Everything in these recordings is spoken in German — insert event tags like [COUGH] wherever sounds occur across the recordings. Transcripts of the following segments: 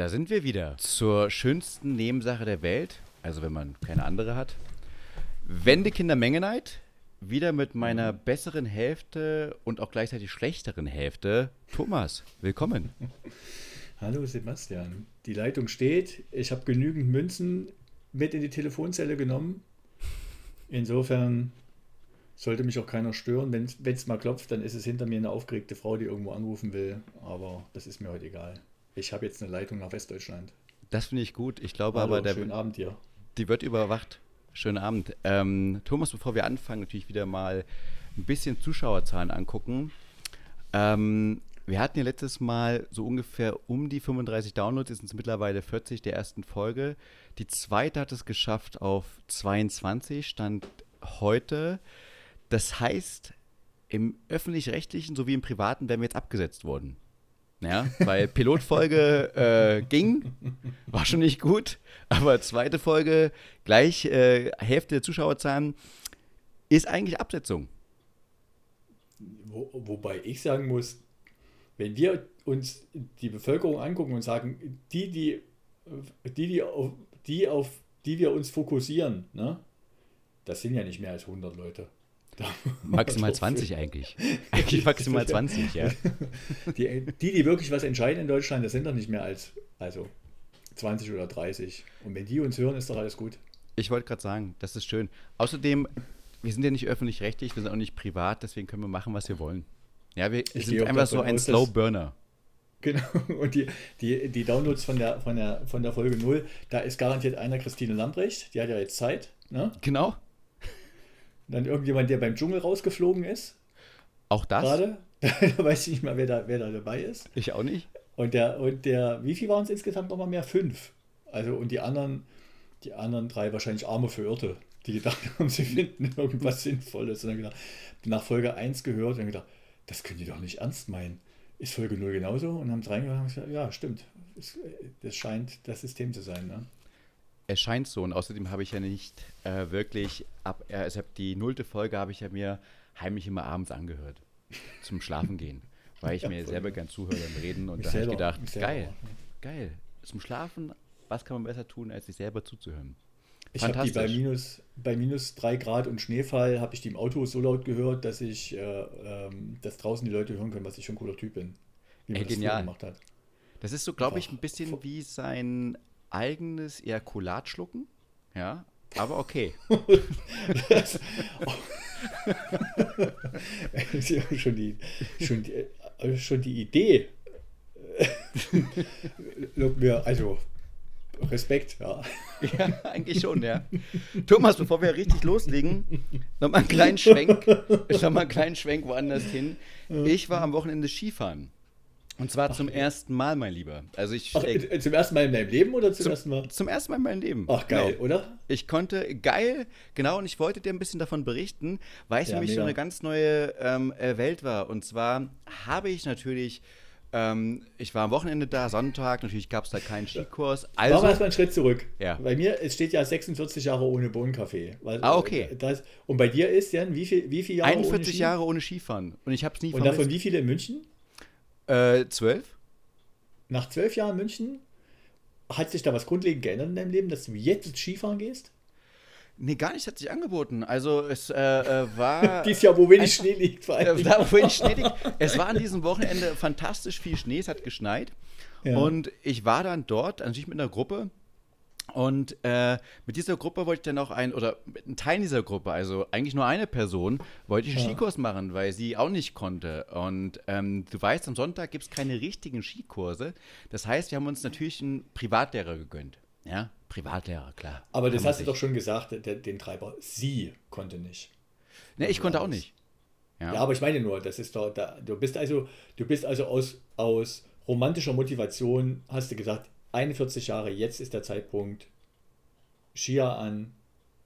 Da sind wir wieder zur schönsten Nebensache der Welt, also wenn man keine andere hat. Wendekinder Mengenheit, wieder mit meiner besseren Hälfte und auch gleichzeitig schlechteren Hälfte. Thomas, willkommen. Hallo Sebastian, die Leitung steht. Ich habe genügend Münzen mit in die Telefonzelle genommen. Insofern sollte mich auch keiner stören. Wenn es mal klopft, dann ist es hinter mir eine aufgeregte Frau, die irgendwo anrufen will. Aber das ist mir heute egal. Ich habe jetzt eine Leitung nach Westdeutschland. Das finde ich gut. Ich glaube Hallo, aber, der, schönen Abend dir. die wird überwacht. Schönen Abend. Ähm, Thomas, bevor wir anfangen, natürlich wieder mal ein bisschen Zuschauerzahlen angucken. Ähm, wir hatten ja letztes Mal so ungefähr um die 35 Downloads, jetzt sind es mittlerweile 40 der ersten Folge. Die zweite hat es geschafft auf 22, stand heute. Das heißt, im öffentlich-rechtlichen sowie im privaten wären wir jetzt abgesetzt worden. Ja, weil Pilotfolge äh, ging, war schon nicht gut, aber zweite Folge, gleich äh, Hälfte der Zuschauerzahlen, ist eigentlich Absetzung. Wo, wobei ich sagen muss, wenn wir uns die Bevölkerung angucken und sagen, die, die, die, die, auf, die, auf die wir uns fokussieren, ne, das sind ja nicht mehr als 100 Leute. Maximal [LAUGHS] 20 eigentlich. [LAUGHS] Eigentlich maximal 20, ja. [LAUGHS] Die, die, die wirklich was entscheiden in Deutschland, das sind doch nicht mehr als also 20 oder 30. Und wenn die uns hören, ist doch alles gut. Ich wollte gerade sagen, das ist schön. Außerdem, wir sind ja nicht öffentlich-rechtlich, wir sind auch nicht privat, deswegen können wir machen, was wir wollen. Ja, wir Ich sind einfach so ein aus, Slow Burner. Genau. Und die, die, die Downloads von der, von, der, von der Folge 0, da ist garantiert einer Christine Lambrecht, die hat ja jetzt Zeit. Ne? Genau, Dann irgendjemand, der beim Dschungel rausgeflogen ist, auch das. gerade. [LAUGHS] da weiß ich nicht mal, wer da, wer da dabei ist. Ich auch nicht. Und der, und der, wie viel waren es insgesamt nochmal mehr? Fünf. Also, und die anderen, die anderen drei wahrscheinlich arme Verirrte, die gedacht haben, sie finden irgendwas Sinnvolles. Und dann gedacht, nach Folge 1 gehört und gedacht, das können die doch nicht ernst meinen. Ist Folge 0 genauso? Und haben es reingehört und haben gesagt, ja, stimmt. Es, das scheint das System zu sein. Ne? Es scheint so und außerdem habe ich ja nicht äh, wirklich ab, äh, also die nullte Folge habe ich ja mir heimlich immer abends angehört zum Schlafen gehen, weil ich Ja, mir selber gern zuhöre beim Reden und da habe ich gedacht, geil, geil, zum Schlafen, was kann man besser tun, als sich selber zuzuhören? Ich habe die bei minus, bei minus 3 Grad und Schneefall, habe ich die im Auto so laut gehört, dass ich, äh, ähm, dass draußen die Leute hören können, was ich ein cooler Typ bin. Wie man Ey, das genial. gemacht hat. Das ist so, glaube ich, ein bisschen wie sein eigenes Ejakulat schlucken, ja, aber okay. [LAUGHS] Das, [LAUGHS] ist ja schon die, schon die, äh, schon die Idee. [LAUGHS] Mir, also Respekt, ja. Ja, eigentlich schon, ja. Thomas, bevor wir richtig loslegen, nochmal einen kleinen Schwenk. Nochmal einen kleinen Schwenk woanders hin. Ich war am Wochenende Skifahren. Und zwar zum ersten Mal, mein Lieber. Also ich Ach, äh, zum ersten Mal in deinem Leben oder zum, zum, ersten Mal? zum ersten Mal in meinem Leben. Ach, geil, Genau. oder? Ich konnte, geil, genau, und ich wollte dir ein bisschen davon berichten, weil es Ja, für mich so mega. eine ganz neue ähm, äh, Welt war. Und zwar habe ich natürlich, ähm, ich war am Wochenende da, Sonntag, natürlich gab es da keinen Skikurs. Machen wir Also, erstmal einen Schritt zurück. Ja. Bei mir, es steht ja 46 Jahre ohne Bohnenkaffee. Ah, okay. äh, Das, und bei dir ist, Jan, wie viel, wie viel Jahre ohne 41 Ski? Jahre ohne Skifahren. Und ich habe es nie Und davon vermisst. wie viele in München? Äh, zwölf? Nach zwölf Jahren München hat sich da was grundlegend geändert in deinem Leben, dass du jetzt Skifahren gehst? Nee, gar nicht, hat sich angeboten. Also es äh, äh, war. [LAUGHS] Dies Jahr, wo wenig Einfach- Schnee liegt, vor äh, allem. da, wo ich Schnee liegt. Es war an diesem Wochenende fantastisch viel Schnee, es hat geschneit. Ja. Und ich war dann dort, natürlich mit einer Gruppe. Und äh, mit dieser Gruppe wollte ich dann auch ein, oder mit einem Teil dieser Gruppe, also eigentlich nur eine Person, wollte ich einen Ja. Skikurs machen, weil sie auch nicht konnte. Und ähm, du weißt, am Sonntag gibt es keine richtigen Skikurse. Das heißt, wir haben uns natürlich einen Privatlehrer gegönnt. Ja, Privatlehrer, klar. Aber das hast du doch schon gesagt, der, den Treiber. Sie konnte nicht. Ne, ich konnte auch nicht. Ja, aber ich meine nur, das ist doch, da, du bist also, du bist also aus, aus romantischer Motivation, hast du gesagt, 41 Jahre, jetzt ist der Zeitpunkt, Skier an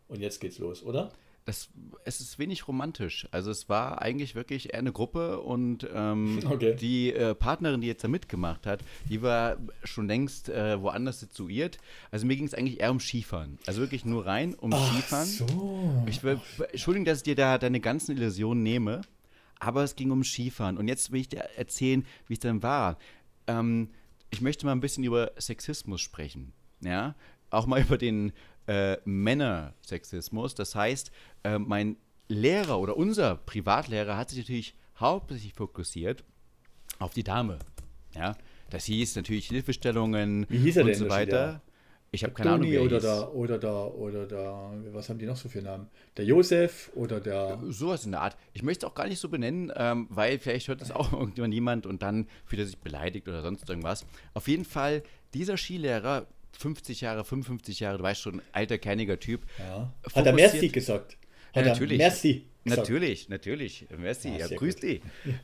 und jetzt geht's los, oder? Das, es ist wenig romantisch. Also es war eigentlich wirklich eher eine Gruppe und ähm, [LAUGHS] Okay. die äh, Partnerin, die jetzt da mitgemacht hat, die war schon längst äh, woanders situiert. Also mir ging es eigentlich eher um Skifahren. Also wirklich nur rein um Skifahren. so. Ich will, Entschuldigung, dass ich dir da deine ganzen Illusionen nehme, aber es ging um Skifahren. Und jetzt will ich dir erzählen, wie es dann war. Ähm, ich möchte mal ein bisschen über Sexismus sprechen. Ja, auch mal [LAUGHS] über den äh, Männersexismus. Das heißt, äh, mein Lehrer oder unser Privatlehrer hat sich natürlich hauptsächlich fokussiert auf die Dame. Ja, das hieß natürlich Hilfestellungen und so weiter. Ich habe keine Ahnung, wie er oder da, oder da, oder da, was haben die noch so für Namen? Der Josef oder der. Sowas in der Art. Ich möchte es auch gar nicht so benennen, ähm, weil vielleicht hört es auch [LAUGHS] irgendjemand niemand und dann fühlt er sich beleidigt oder sonst irgendwas. Auf jeden Fall, dieser Skilehrer, 50 Jahre, 55 Jahre, du weißt schon, alter, kerniger Typ. Ja. Hat er Merci gesagt? Ja, Hat er natürlich. Merci. gesagt? Natürlich, natürlich. Merci. Ja, Ja, grüß gut. dich.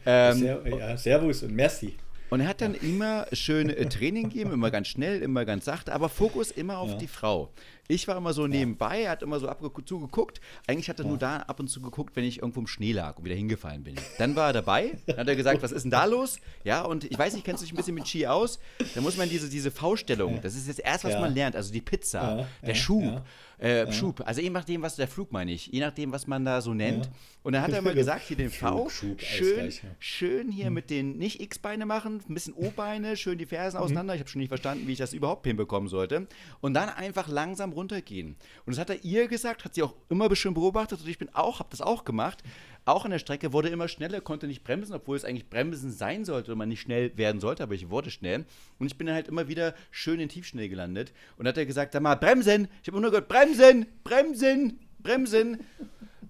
Ähm, ja, Servus und Merci. Und er hat dann immer schön äh, Training gegeben, immer ganz schnell, immer ganz sachte, aber Fokus immer auf Ja. die Frau. Ich war immer so nebenbei, er hat immer so ab und zu geguckt. Eigentlich hat er nur da ab und zu geguckt, wenn ich irgendwo im Schnee lag und wieder hingefallen bin. Dann war er dabei, dann hat er gesagt, was ist denn da los? Ja, und ich weiß nicht, kennst du dich ein bisschen mit Ski aus? Da muss man diese, diese V-Stellung, das ist jetzt erst, was man lernt, also die Pizza, der ja, Schub, ja. äh, Schub, also je nachdem, was der Flug meine ich, je nachdem, was man da so nennt. Ja. Und dann hat er immer [LAUGHS] gesagt, hier den V, Flug, Schub, schön, schön hier mit den nicht X-Beine machen, ein bisschen O-Beine, [LAUGHS] schön die Fersen Mhm. auseinander. Ich habe schon nicht verstanden, wie ich das überhaupt hinbekommen sollte. Und dann einfach langsam runtergehen. Und das hat er ihr gesagt, hat sie auch immer schön beobachtet und ich bin auch, habe das auch gemacht. Auch an der Strecke wurde immer schneller, konnte nicht bremsen, obwohl es eigentlich bremsen sein sollte und man nicht schnell werden sollte, aber ich wurde schnell. Und ich bin dann halt immer wieder schön in Tiefschnee gelandet. Und hat er gesagt, sag mal, bremsen! Ich habe nur gehört, bremsen, bremsen, bremsen.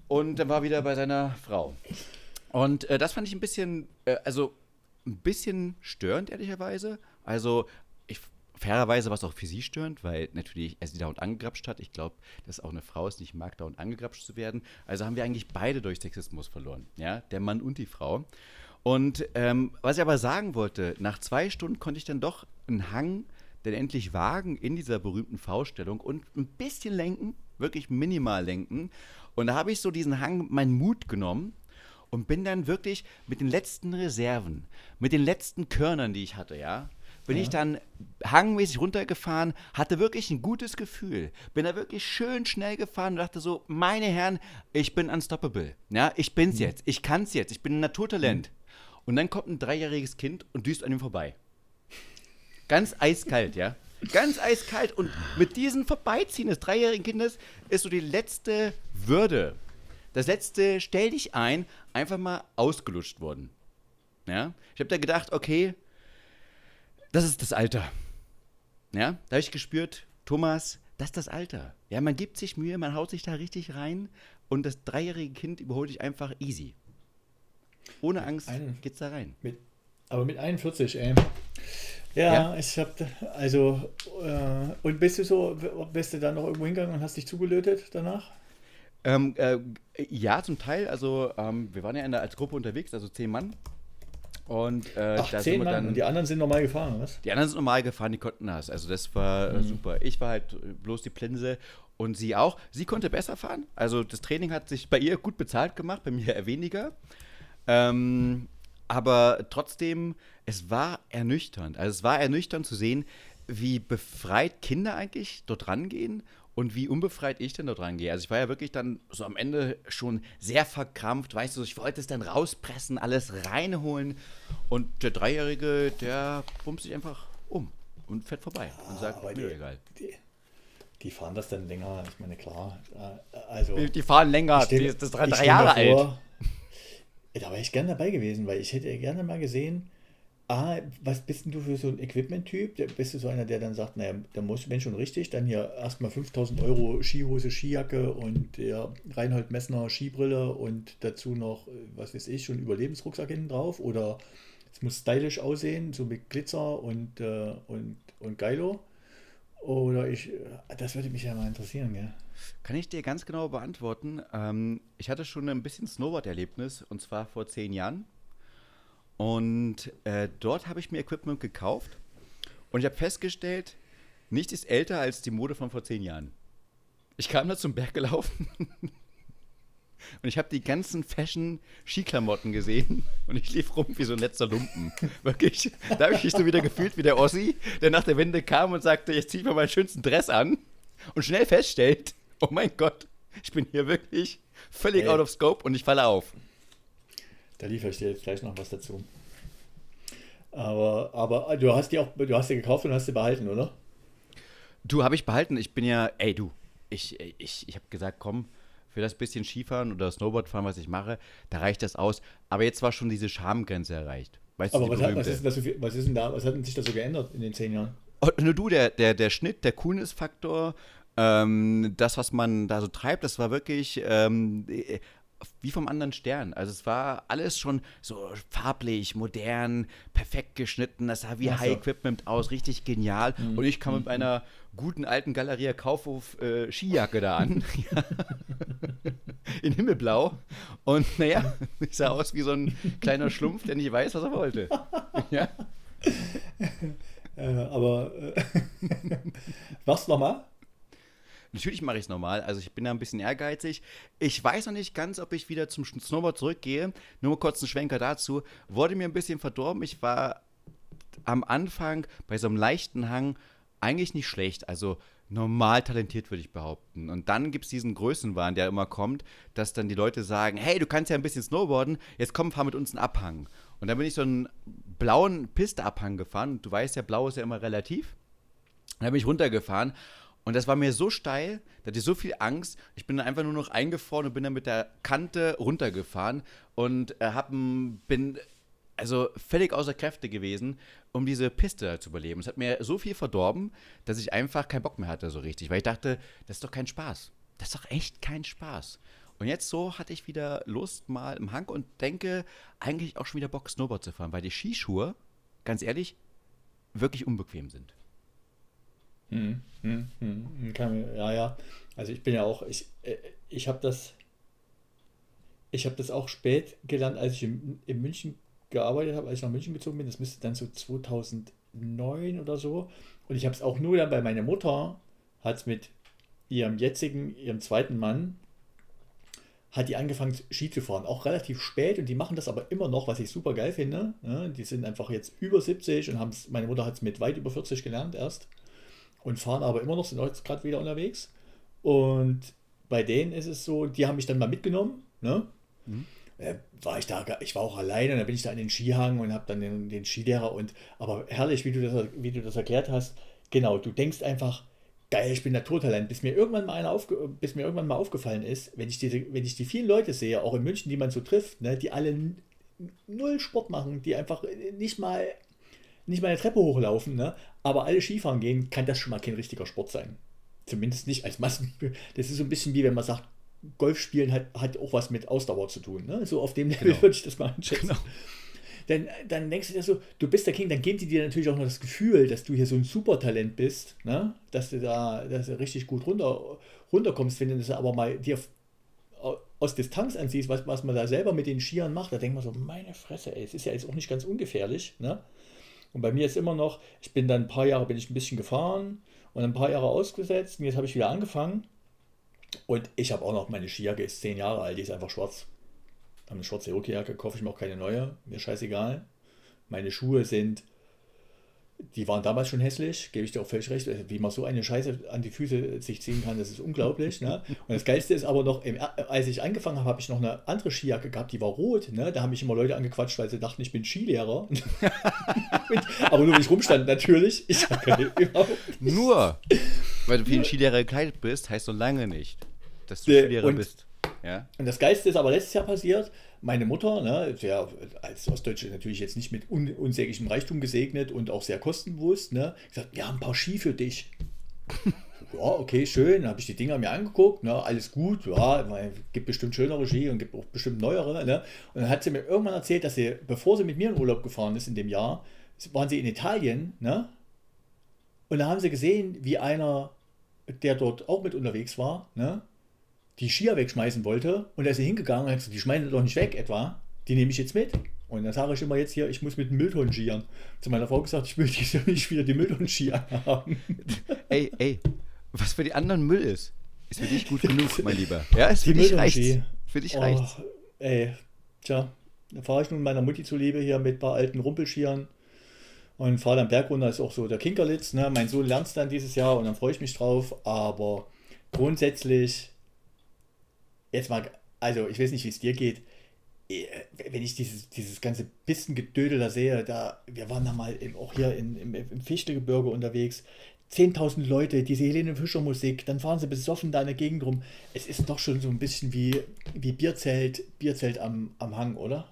Und dann war er wieder bei seiner Frau. Und äh, das fand ich ein bisschen, äh, also ein bisschen störend, ehrlicherweise. Also, fairerweise war es auch für sie störend, weil natürlich er sie dauernd angegrapscht hat. Ich glaube, dass auch eine Frau es nicht mag, dauernd angegrapscht zu werden. Also haben wir eigentlich beide durch Sexismus verloren. Ja, der Mann und die Frau. Und ähm, was ich aber sagen wollte, nach zwei Stunden konnte ich dann doch einen Hang denn endlich wagen in dieser berühmten V-Stellung und ein bisschen lenken, wirklich minimal lenken. Und da habe ich so diesen Hang, meinen Mut genommen und bin dann wirklich mit den letzten Reserven, mit den letzten Körnern, die ich hatte, ja, bin ich dann hangmäßig runtergefahren, hatte wirklich ein gutes Gefühl, bin da wirklich schön schnell gefahren und dachte so, meine Herren, ich bin unstoppable, ja, ich bin's jetzt, ich kann's jetzt, ich bin ein Naturtalent. Und dann kommt ein dreijähriges Kind und düst an ihm vorbei. Ganz eiskalt, ja. [LAUGHS] Ganz eiskalt. Und mit diesem Vorbeiziehen des dreijährigen Kindes ist so die letzte Würde, das letzte Stell dich ein, einfach mal ausgelutscht worden. Ja. Ich habe da gedacht, okay, das ist das Alter. Ja. Da habe ich gespürt, Thomas, das ist das Alter. Ja, man gibt sich Mühe, man haut sich da richtig rein und das dreijährige Kind überholt dich einfach easy. Ohne Angst Einen- geht's da rein. Mit, aber mit 41, ey. Ja, Ja. ich hab, da- also, äh, und bist du so, bist du dann noch irgendwo hingegangen und hast dich zugelötet danach? Ähm, äh, ja, zum Teil. Also, ähm, wir waren ja in der, als Gruppe unterwegs, also zehn Mann. Und äh, Ach, da zehn sind wir dann. und die anderen sind normal gefahren, was? Die anderen sind normal gefahren, die konnten das. Also das war Mhm. äh, super. Ich war halt äh, bloß die Plinse und sie auch. Sie konnte besser fahren. Also das Training hat sich bei ihr gut bezahlt gemacht, bei mir eher weniger. Ähm, aber trotzdem, es war ernüchternd. Also es war ernüchternd zu sehen, wie befreit Kinder eigentlich dort rangehen und wie unbefreit ich denn dort rangehe. Also ich war ja wirklich dann so am Ende schon sehr verkrampft, weißt du, ich wollte es dann rauspressen, alles reinholen und der Dreijährige, der bumst sich einfach um und fährt vorbei und sagt, mir die- egal. Die, die fahren das dann länger, ich meine, klar. äh, Also, Die fahren länger, stell- die ist das drei, drei Jahre mir alt. vor, [LAUGHS] Da wäre ich gerne dabei gewesen, weil ich hätte gerne mal gesehen, ah, was bist denn du für so ein Equipment-Typ? Bist du so einer, der dann sagt, naja, da muss wenn schon richtig, dann hier erstmal 5000 Euro Skihose, Skijacke und der Reinhold Messner Skibrille und dazu noch, äh, was weiß ich, schon Überlebensrucksack hinten drauf? Oder es muss stylisch aussehen, so mit Glitzer und, äh, und, und Geilo? Oder ich, äh, das würde mich ja mal interessieren, gell? Kann ich dir ganz genau beantworten. Ähm, ich hatte schon ein bisschen Snowboard-Erlebnis und zwar vor zehn Jahren. Und äh, dort habe ich mir Equipment gekauft und ich habe festgestellt, nichts ist älter als die Mode von vor zehn Jahren. Ich kam da zum Berg gelaufen [LAUGHS] und ich habe die ganzen Fashion-Skiklamotten gesehen und ich lief rum wie so ein letzter Lumpen. [LAUGHS] Wirklich. Da habe ich mich so wieder gefühlt wie der Ossi, der nach der Wende kam und sagte, jetzt zieh ich mir meinen schönsten Dress an und schnell feststellt, oh mein Gott, ich bin hier wirklich völlig Ey. out of scope und ich falle auf. Da liefere ich dir jetzt gleich noch was dazu. Aber, aber du hast die auch, du hast die gekauft und hast sie behalten, oder? Du, habe ich behalten. Ich bin ja, ey, du, ich, ich, ich habe gesagt, komm, für das bisschen Skifahren oder Snowboardfahren, was ich mache, da reicht das aus. Aber jetzt war schon diese Schamgrenze erreicht. Weißt aber du, was, hat, was, ist so was, ist denn da, was hat denn sich da so geändert in den zehn Jahren? Oh, nur du, der, der, der Schnitt, der Coolness-Faktor, ähm, das, was man da so treibt, das war wirklich ähm, wie vom anderen Stern. Also es war alles schon so farblich, modern, perfekt geschnitten. Das sah wie Ach High Equipment aus, richtig genial. Mhm. Und ich kam mit mhm. einer guten alten Galeria Kaufhof äh, Skijacke da an. [LAUGHS] In Himmelblau. Und naja, [LAUGHS] ich sah aus wie so ein kleiner Schlumpf, der nicht weiß, was er wollte. [LAUGHS] ja. Äh, aber äh, was nochmal? Natürlich mache ich es normal. Also ich bin da ein bisschen ehrgeizig. Ich weiß noch nicht ganz, ob ich wieder zum Snowboard zurückgehe. Nur mal kurz ein Schwenker dazu. Wurde mir ein bisschen verdorben. Ich war am Anfang bei so einem leichten Hang eigentlich nicht schlecht. Also normal talentiert, würde ich behaupten. Und dann gibt es diesen Größenwahn, der immer kommt, dass dann die Leute sagen, hey, du kannst ja ein bisschen snowboarden, jetzt komm, fahr mit uns einen Abhang. Und dann bin ich so einen blauen Pisteabhang gefahren. Du weißt ja, blau ist ja immer relativ. Dann bin ich runtergefahren und das war mir so steil, da hatte ich so viel Angst. Ich bin dann einfach nur noch eingefroren und bin dann mit der Kante runtergefahren und äh, hab, bin also völlig außer Kräfte gewesen, um diese Piste zu überleben. Es hat mir so viel verdorben, dass ich einfach keinen Bock mehr hatte so richtig, weil ich dachte, das ist doch kein Spaß. Das ist doch echt kein Spaß. Und jetzt so hatte ich wieder Lust mal im Hang und denke eigentlich auch schon wieder Bock, Snowboard zu fahren, weil die Skischuhe, ganz ehrlich, wirklich unbequem sind. Hm, hm, hm, kann, ja, ja. Also ich bin ja auch, ich, äh, ich habe das, ich habe das auch spät gelernt, als ich in, in München gearbeitet habe, als ich nach München gezogen bin. Das müsste dann so 2009 oder so. Und ich habe es auch nur dann bei meiner Mutter, hat es mit ihrem jetzigen, ihrem zweiten Mann, hat die angefangen Ski zu fahren. Auch relativ spät und die machen das aber immer noch, was ich super geil finde. Ja, die sind einfach jetzt über 70 und haben meine Mutter hat es mit weit über 40 gelernt erst und fahren aber immer noch, sind jetzt gerade wieder unterwegs. Und bei denen ist es so, die haben mich dann mal mitgenommen, ne? Mhm. Äh, war ich da, ich war auch alleine, dann bin ich da an den Skihang und habe dann den, den Skilehrer und, aber herrlich, wie du, das, wie du das erklärt hast, genau, du denkst einfach, geil, ich bin Naturtalent, bis mir irgendwann mal einer aufge, bis mir irgendwann mal aufgefallen ist, wenn ich diese, wenn ich die vielen Leute sehe, auch in München, die man so trifft, ne, die alle null Sport machen, die einfach nicht mal nicht mal eine Treppe hochlaufen, ne? aber alle Skifahren gehen, kann das schon mal kein richtiger Sport sein. Zumindest nicht als Massen. [LAUGHS] Das ist so ein bisschen wie wenn man sagt, Golf spielen hat, hat auch was mit Ausdauer zu tun. Ne? So auf dem Level genau. würde ich das mal einschätzen. Genau. Dann, dann denkst du dir so, du bist der King, dann geben die dir natürlich auch noch das Gefühl, dass du hier so ein Supertalent bist, ne? dass du da dass du richtig gut runter, runterkommst, wenn du das aber mal dir aus Distanz ansiehst, was, was man da selber mit den Skiern macht, da denkt man so, meine Fresse, ey, es ist ja jetzt auch nicht ganz ungefährlich. Ne? Und bei mir ist immer noch, ich bin dann ein paar Jahre bin ich ein bisschen gefahren und ein paar Jahre ausgesetzt und jetzt habe ich wieder angefangen. Und ich habe auch noch meine Skijacke, ist zehn Jahre alt, die ist einfach schwarz. Ich habe eine schwarze Rookie-Jacke, kaufe ich mir auch keine neue, mir scheißegal. Meine Schuhe sind die waren damals schon hässlich, gebe ich dir auch völlig recht. Wie man so eine Scheiße an die Füße sich ziehen kann, das ist unglaublich. Ne? Und das Geilste ist aber noch, als ich angefangen habe, habe ich noch eine andere Skijacke gehabt, die war rot. Ne? Da haben mich immer Leute angequatscht, weil sie dachten, ich bin Skilehrer. [LAUGHS] aber nur, wenn ich rumstand, natürlich. Ich [LAUGHS] nur, weil du wie ein Skilehrer gekleidet bist, heißt so lange nicht, dass du Skilehrer bist. Ja? Und das Geilste ist aber letztes Jahr passiert, meine Mutter, ne, ja, als Ostdeutsche natürlich jetzt nicht mit un unsäglichem Reichtum gesegnet und auch sehr kostenbewusst, ne, gesagt, ja, ein paar Ski für dich. [LAUGHS] ja, okay, schön. Dann habe ich die Dinger mir angeguckt, ne, alles gut, ja, es gibt bestimmt schönere Ski und gibt auch bestimmt neuere. Ne? Und dann hat sie mir irgendwann erzählt, dass sie, bevor sie mit mir in Urlaub gefahren ist in dem Jahr, waren sie in Italien, ne? Und da haben sie gesehen, wie einer, der dort auch mit unterwegs war, ne? Die Skier wegschmeißen wollte und er ist hingegangen und hat gesagt, die schmeißen doch nicht weg etwa, die nehme ich jetzt mit. Und dann sage ich immer jetzt hier, ich muss mit dem Mülltonnen skiern. Zu meiner Frau gesagt, ich jetzt nicht wieder die Mülltonnen-Skier haben. [LAUGHS] Ey, ey, was für die anderen Müll ist, ist für dich gut genug, mein Lieber. [LAUGHS] Ja, ist für dich reicht. Für dich reicht. Oh, ey, tja, da fahre ich nun meiner Mutti zuliebe hier mit ein paar alten Rumpelschieren und fahre dann Berg runter, ist auch so der Kinkerlitz. Ne? Mein Sohn lernt es dann dieses Jahr und dann freue ich mich drauf, aber grundsätzlich jetzt mal, also ich weiß nicht, wie es dir geht. äh, wenn ich dieses, dieses ganze Pistengedödel da sehe, da, wir waren da mal im, auch hier in, im, im Fichtegebirge unterwegs, 10.000 Leute, diese Helene Fischer Musik, dann fahren sie besoffen da in der Gegend rum. Es ist doch schon so ein bisschen wie, wie Bierzelt, Bierzelt am, am Hang, oder?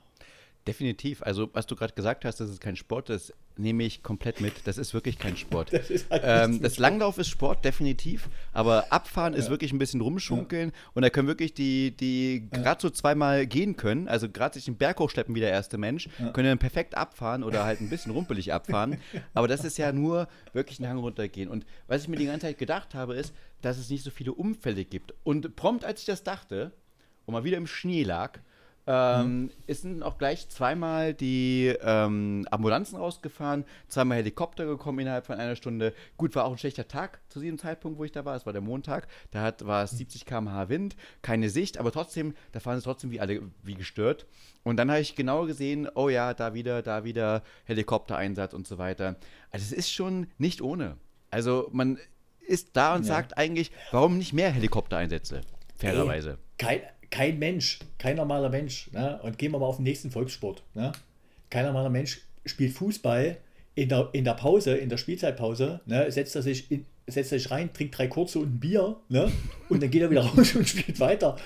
Definitiv. Also, was du gerade gesagt hast, das ist kein Sport, das nehme ich komplett mit. Das ist wirklich kein Sport. [LAUGHS] Das, halt ähm, das Langlauf ist Sport, definitiv. Aber Abfahren ja. ist wirklich ein bisschen rumschunkeln. Ja. Und da können wirklich die, die ja. gerade so zweimal gehen können, also gerade sich den Berg hochschleppen wie der erste Mensch, können dann perfekt abfahren oder halt ein bisschen rumpelig abfahren. [LAUGHS] Aber das ist ja nur wirklich einen Hang runtergehen. Und was ich mir die ganze Zeit gedacht habe, ist, dass es nicht so viele Unfälle gibt. Und prompt, als ich das dachte und mal wieder im Schnee lag, ähm, mhm. Es sind auch gleich zweimal die ähm, Ambulanzen rausgefahren, zweimal Helikopter gekommen innerhalb von einer Stunde. Gut, war auch ein schlechter Tag zu diesem Zeitpunkt, wo ich da war. Es war der Montag. Da hat, war es 70 km/h Wind, keine Sicht, aber trotzdem, da fahren sie trotzdem wie alle wie gestört. Und dann habe ich genau gesehen, oh ja, da wieder, da wieder Helikoptereinsatz und so weiter. Also es ist schon nicht ohne. Also man ist da und ja. sagt eigentlich, warum nicht mehr Helikoptereinsätze? Fairerweise. Ey, kein, kein Mensch, kein normaler Mensch, ne? und gehen wir mal auf den nächsten Volkssport, ne? kein normaler Mensch spielt Fußball in der, in der Pause, in der Spielzeitpause, ne? setzt, er sich in, setzt sich rein, trinkt drei kurze und ein Bier ne? und dann geht er wieder [LAUGHS] raus und spielt weiter.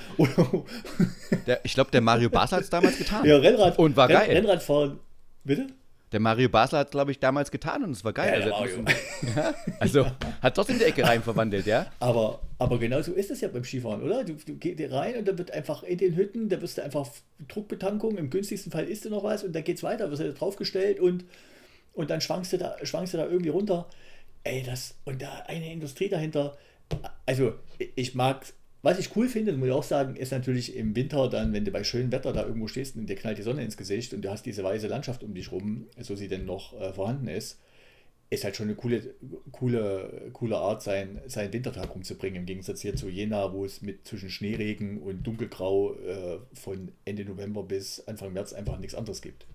der, ich glaube, der Mario Basler hat es damals getan. Ja, Rennrad. Und war geil. Rennradfahren. Bitte? Der Mario Basler hat, glaube ich, damals getan und es war geil. Ja, also, [LAUGHS] ja, also hat trotzdem die Ecke rein verwandelt, ja. Aber, aber genau so ist es ja beim Skifahren, oder? Du, du gehst rein und dann wird einfach in den Hütten, da wirst du einfach Druckbetankung, im günstigsten Fall isst du noch was und dann geht's weiter, wirst du draufgestellt und, und dann schwankst du, da, schwankst du da irgendwie runter. Ey, das, und da eine Industrie dahinter. Also, ich mag was ich cool finde, muss ich auch sagen, ist natürlich im Winter dann, wenn du bei schönem Wetter da irgendwo stehst und dir knallt die Sonne ins Gesicht und du hast diese weiße Landschaft um dich rum, so sie denn noch äh, vorhanden ist, ist halt schon eine coole, coole, coole Art, sein, seinen Wintertag rumzubringen. Im Gegensatz hier zu Jena, wo es mit zwischen Schneeregen und Dunkelgrau äh, von Ende November bis Anfang März einfach nichts anderes gibt.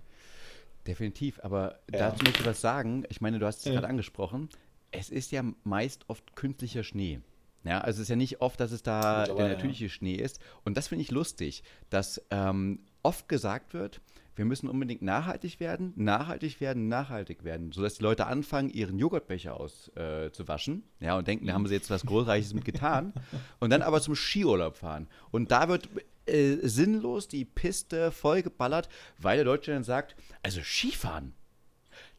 Definitiv, aber ja. dazu möchte ich was sagen. Ich meine, du hast es ja. gerade angesprochen. Es ist ja meist oft künstlicher Schnee. Ja, also es ist ja nicht oft, dass es da Gut, der natürliche ja. Schnee ist. Und das finde ich lustig, dass ähm, oft gesagt wird, wir müssen unbedingt nachhaltig werden, nachhaltig werden, nachhaltig werden, sodass die Leute anfangen, ihren Joghurtbecher auszuwaschen äh, ja, und denken, da haben sie jetzt was Großreiches mit getan [LAUGHS] und dann aber zum Skiurlaub fahren. Und da wird äh, sinnlos die Piste vollgeballert, weil der Deutsche dann sagt, also Skifahren,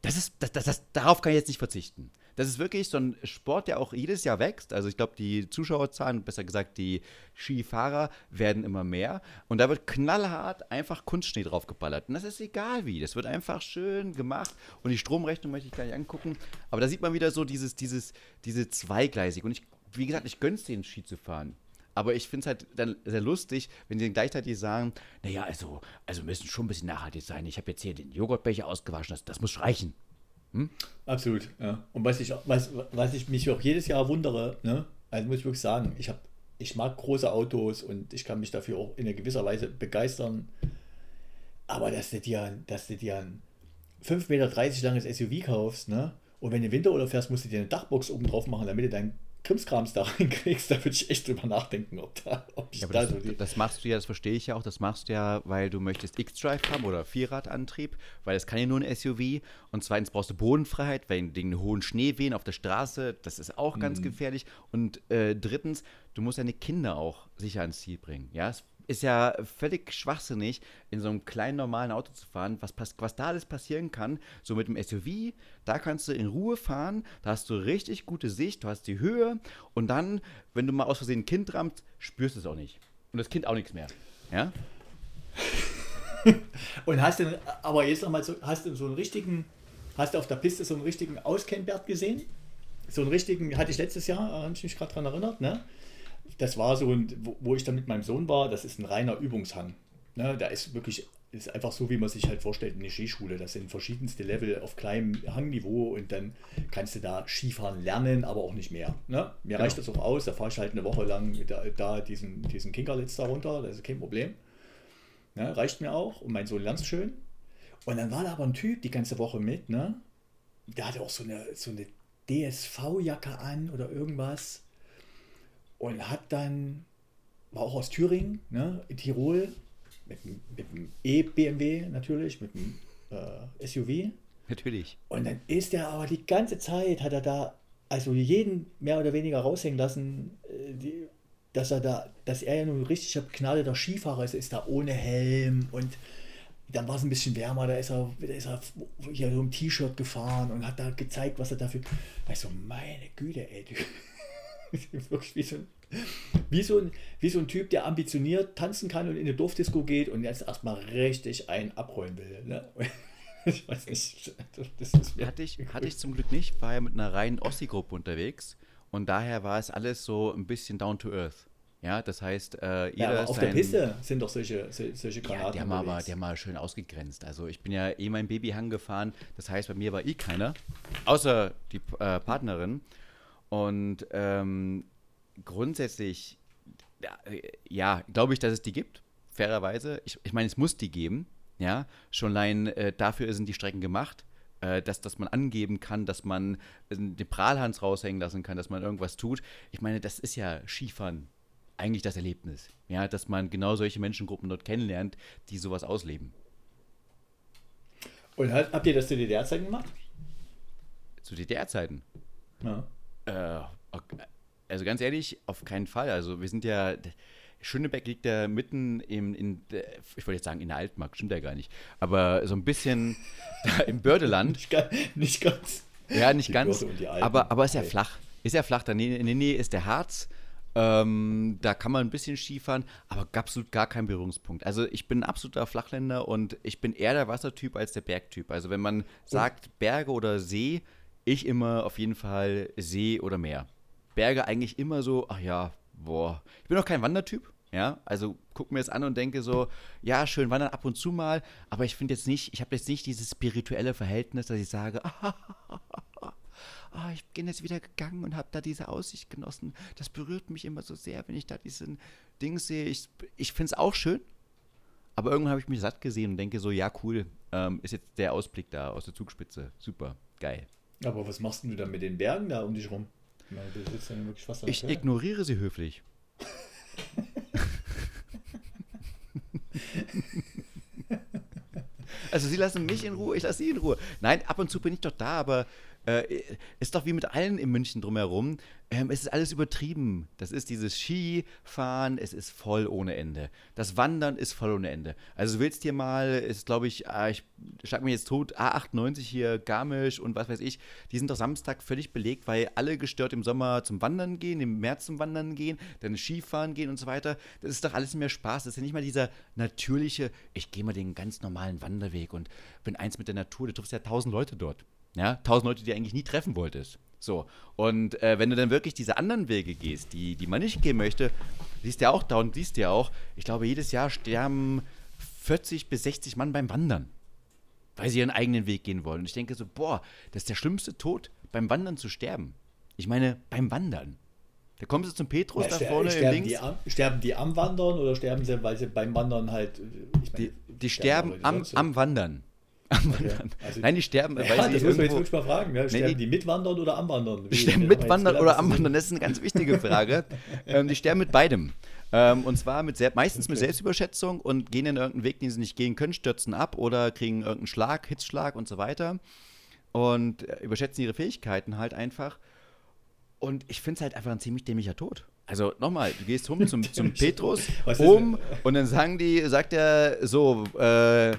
das ist, das, das, das, darauf kann ich jetzt nicht verzichten das ist wirklich so ein Sport, der auch jedes Jahr wächst. Also ich glaube, die Zuschauerzahlen, besser gesagt die Skifahrer, werden immer mehr. Und da wird knallhart einfach Kunstschnee draufgeballert. Und das ist egal wie. Das wird einfach schön gemacht. Und die Stromrechnung möchte ich gar nicht angucken. Aber da sieht man wieder so dieses, dieses, diese zweigleisig. Und ich, wie gesagt, ich gönn's den Ski zu fahren. Aber ich finde es halt dann sehr lustig, wenn sie dann gleichzeitig sagen, naja, also, also müssen schon ein bisschen nachhaltig sein. Ich habe jetzt hier den Joghurtbecher ausgewaschen, das, das muss reichen. Hm? Absolut, ja. Und was ich, was, was ich mich auch jedes Jahr wundere, ne? also muss ich wirklich sagen, ich, hab, ich mag große Autos und ich kann mich dafür auch in einer gewisser Weise begeistern. Aber dass du dir, dass du dir ein 5,30 Meter langes SUV kaufst, ne? Und wenn du Winterurlaub fährst, musst du dir eine Dachbox oben drauf machen, damit du dein Krimskrams da [LAUGHS] reinkriegst, da würde ich echt drüber nachdenken, ob, da, ob ich ja, da das, so das machst du ja, das verstehe ich ja auch, das machst du ja, weil du möchtest X-Drive haben oder Vierradantrieb, weil es kann ja nur ein SUV und zweitens brauchst du Bodenfreiheit, weil den hohen Schneewehen auf der Straße, das ist auch ganz mhm. gefährlich. Und äh, drittens, du musst deine Kinder auch sicher ans Ziel bringen, ja, es ist ja völlig schwachsinnig, in so einem kleinen normalen Auto zu fahren. Was, was da alles passieren kann, so mit dem SUV, da kannst du in Ruhe fahren, da hast du richtig gute Sicht, du hast die Höhe und dann, wenn du mal aus Versehen ein Kind rammst, spürst du es auch nicht. Und das Kind auch nichts mehr. Ja? [LAUGHS] und hast du, aber jetzt nochmal so, hast du so einen richtigen, hast du auf der Piste so einen richtigen Auskennbert gesehen? So einen richtigen, hatte ich letztes Jahr, habe ich mich gerade daran erinnert, ne? Das war so, wo, wo ich dann mit meinem Sohn war, das ist ein reiner Übungshang. Ne, da ist wirklich, ist einfach so, wie man sich halt vorstellt, eine Skischule. Das sind verschiedenste Level auf kleinem Hangniveau und dann kannst du da Skifahren lernen, aber auch nicht mehr. Ne? Mir genau. reicht das auch aus, da fahre ich halt eine Woche lang da, da diesen, diesen Kinkerlitz da runter, das ist kein Problem. Ne? Reicht mir auch und mein Sohn lernt es schön. Und dann war da aber ein Typ die ganze Woche mit, ne? Der hatte auch so eine, so eine DSV-Jacke an oder irgendwas und hat dann, war auch aus Thüringen, ne, in Tirol, mit, mit dem E-BMW natürlich, mit dem äh, SUV. Natürlich. Und dann ist er aber die ganze Zeit, hat er da, also jeden mehr oder weniger raushängen lassen, äh, die, dass er da, dass er ja nun richtig begnadeter Skifahrer ist, ist da ohne Helm und dann war es ein bisschen wärmer, da ist er, da ist er hier so im T-Shirt gefahren und hat da gezeigt, was er dafür. Also, meine Güte, ey, du, [LAUGHS] wirklich wie so, ein, wie, so ein, wie so ein Typ, der ambitioniert tanzen kann und in eine Dorfdisco geht und jetzt erstmal richtig einen abrollen will. Ne? [LAUGHS] Ich weiß nicht. Das ist hatte, ich, hatte ich zum Glück nicht, war ja mit einer reinen Ossi-Gruppe unterwegs und daher war es alles so ein bisschen down to earth. Ja, das heißt, äh, ja, aber auf sein, der Piste sind doch solche, solche Granaten. Ja, die haben aber die haben mal schön ausgegrenzt. Also ich bin ja eh mein Babyhang gefahren. Das heißt, bei mir war eh keiner, außer die äh, Partnerin. Und ähm, grundsätzlich, ja, glaube ich, dass es die gibt, fairerweise. Ich, ich meine, es muss die geben. Ja, schon allein äh, dafür sind die Strecken gemacht. Äh, dass, dass man angeben kann, dass man äh, den Prahlhans raushängen lassen kann, dass man irgendwas tut. Ich meine, das ist ja Skifahren eigentlich das Erlebnis. Ja, dass man genau solche Menschengruppen dort kennenlernt, die sowas ausleben. Und habt ihr das zu DDR-Zeiten gemacht? Zu DDR-Zeiten? Ja. Äh, also ganz ehrlich, auf keinen Fall. Also wir sind ja. Schönebeck liegt ja mitten im, in, ich wollte jetzt sagen, in der Altmark, stimmt ja gar nicht. Aber so ein bisschen [LAUGHS] im Bördeland. Nicht, nicht ganz. Ja, nicht die ganz. Aber, aber ist ja flach. Ist ja flach. In der Nähe ist der Harz ähm, da kann man ein bisschen Skifahren, aber absolut gar kein Berührungspunkt. Also ich bin ein absoluter Flachländer und ich bin eher der Wassertyp als der Bergtyp. Also wenn man sagt Berge oder See, ich immer auf jeden Fall See oder Meer. Berge eigentlich immer so, ach ja, boah. Ich bin auch kein Wandertyp. Ja, also guck mir das an und denke so, ja, schön wandern ab und zu mal, aber ich finde jetzt nicht, ich habe jetzt nicht dieses spirituelle Verhältnis, dass ich sage, [LAUGHS] ah, oh, ich bin jetzt wieder gegangen und habe da diese Aussicht genossen. Das berührt mich immer so sehr, wenn ich da diesen Ding sehe. Ich, ich finde es auch schön, aber irgendwann habe ich mich satt gesehen und denke so, ja, cool, ähm, ist jetzt der Ausblick da aus der Zugspitze. Super, geil. Aber was machst du dann mit den Bergen da um dich rum? Ich, ich ignoriere sie höflich. [LAUGHS] also sie lassen mich in Ruhe, ich lasse sie in Ruhe. Nein, ab und zu bin ich doch da, aber äh, ist doch wie mit allen in München drumherum. Ähm, es ist alles übertrieben. Das ist dieses Skifahren, es ist voll ohne Ende. Das Wandern ist voll ohne Ende. Also du willst dir mal, ist glaube ich, ah, ich schlag mir jetzt tot, A98 hier, Garmisch und was weiß ich, die sind doch Samstag völlig belegt, weil alle gestört im Sommer zum Wandern gehen, im März zum Wandern gehen, dann Skifahren gehen und so weiter. Das ist doch alles mehr Spaß. Das ist ja nicht mal dieser natürliche, ich gehe mal den ganz normalen Wanderweg und bin eins mit der Natur. Du triffst ja tausend Leute dort. Ja, tausend Leute, die du eigentlich nie treffen wolltest. So. Und äh, wenn du dann wirklich diese anderen Wege gehst, die, die man nicht gehen möchte, siehst du ja auch da und siehst du ja auch, ich glaube, jedes Jahr sterben 40 bis 60 Mann beim Wandern, weil sie ihren eigenen Weg gehen wollen. Und ich denke so, boah, das ist der schlimmste Tod, beim Wandern zu sterben. Ich meine, beim Wandern. Da kommst du zum Petrus ja, da vorne sterben links. Die am, sterben die am Wandern oder sterben sie, weil sie beim Wandern halt. Ich meine, die, die sterben, sterben am, am Wandern. [LAUGHS] Okay. Also, Nein, die sterben. Ja, weil das muss man jetzt wirklich mal fragen. Ne? Sterben nee, die, die mitwandern oder am Wandern? Die sterben mitwandern oder am Wandern? Das ist eine ganz wichtige Frage. [LAUGHS] ähm, die sterben mit beidem. Ähm, und zwar mit sehr, meistens okay. mit Selbstüberschätzung und gehen in irgendeinen Weg, den sie nicht gehen können, stürzen ab oder kriegen irgendeinen Schlag, Hitzschlag und so weiter. Und äh, überschätzen ihre Fähigkeiten halt einfach. Und ich finde es halt einfach ein ziemlich dämlicher Tod. Also nochmal, du gehst rum zum, zum [LAUGHS] Petrus, um, und dann sagen die, sagt er so, äh,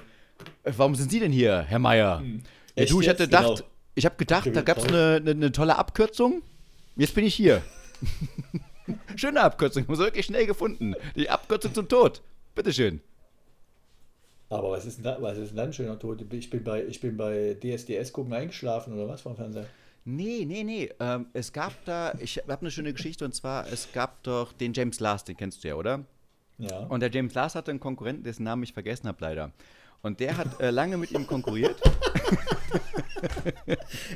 Warum sind Sie denn hier, Herr Meier? Hm. Ja, du, ich hatte gedacht, genau. ich habe gedacht, da gab es eine, eine, eine, tolle Abkürzung. Jetzt bin ich hier. [LAUGHS] Schöne Abkürzung, haben wir wirklich schnell gefunden. Die Abkürzung zum Tod. Bitteschön. Aber was ist denn, da, was ist denn dann schöner Tod? Ich bin bei, ich bin bei DSDS gucken eingeschlafen oder was vom Fernseher? Nee, nee, nee. Ähm, es gab da, ich habe eine schöne Geschichte und zwar, es gab doch den James Last, den kennst du ja, oder? Ja. Und der James Last hatte einen Konkurrenten, dessen Namen ich vergessen habe leider. Und der hat äh, lange mit ihm konkurriert.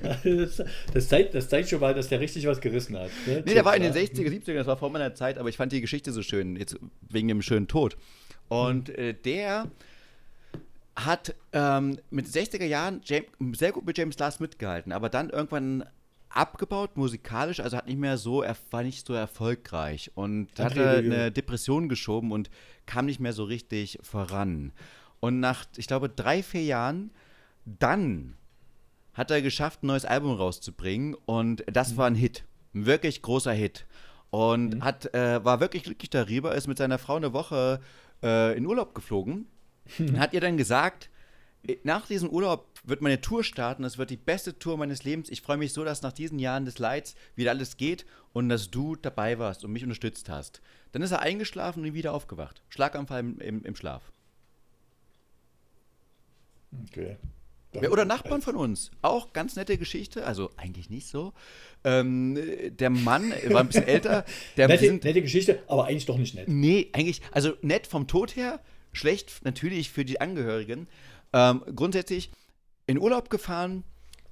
[LAUGHS] das, das, zeigt, das zeigt schon mal, dass der richtig was gerissen hat. Ne? Nee, der war in den 60er, 70er, das war vor meiner Zeit, aber ich fand die Geschichte so schön, jetzt wegen dem schönen Tod. Und äh, der hat ähm, mit 60er Jahren James, sehr gut mit James Last mitgehalten, aber dann irgendwann abgebaut musikalisch, also hat nicht mehr so, war nicht so erfolgreich und hatte eine Depression geschoben und kam nicht mehr so richtig voran. Und nach, ich glaube, drei, vier Jahren, dann hat er geschafft, ein neues Album rauszubringen und das war ein Hit. Ein wirklich großer Hit. Und hat, äh, war wirklich glücklich darüber, ist mit seiner Frau eine Woche äh, in Urlaub geflogen [LAUGHS] und hat ihr dann gesagt, nach diesem Urlaub wird meine Tour starten. Das wird die beste Tour meines Lebens. Ich freue mich so, dass nach diesen Jahren des Leids wieder alles geht und dass du dabei warst und mich unterstützt hast. Dann ist er eingeschlafen und wieder aufgewacht. Schlaganfall im, im, im Schlaf. Okay. Ja, oder Nachbarn von uns. Auch ganz nette Geschichte. Also eigentlich nicht so. Ähm, der Mann war ein bisschen älter. [LAUGHS] Der Nette, sind, nette Geschichte, aber eigentlich doch nicht nett. Nee, eigentlich, also nett vom Tod her, schlecht natürlich für die Angehörigen. Ähm, grundsätzlich in Urlaub gefahren,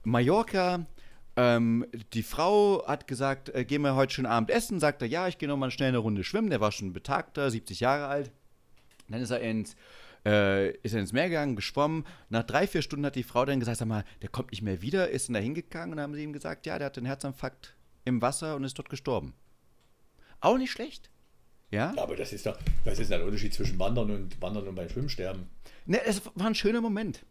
Mallorca. Ähm, die Frau hat gesagt, äh, gehen wir heute schön Abend essen. Sagt er, ja, ich gehe noch mal schnell eine Runde schwimmen. Der war schon betagter, 70 Jahre alt. Dann ist er ins, äh, ist er ins Meer gegangen, geschwommen. Nach drei, vier Stunden hat die Frau dann gesagt, sag mal, der kommt nicht mehr wieder. Ist dann da hingegangen und dann haben sie ihm gesagt, ja, der hat einen Herzinfarkt im Wasser und ist dort gestorben. Auch nicht schlecht. Ja? Aber das ist doch, was ist denn der Unterschied zwischen Wandern und Wandern und beim Schwimmen sterben? Ne, es war ein schöner Moment.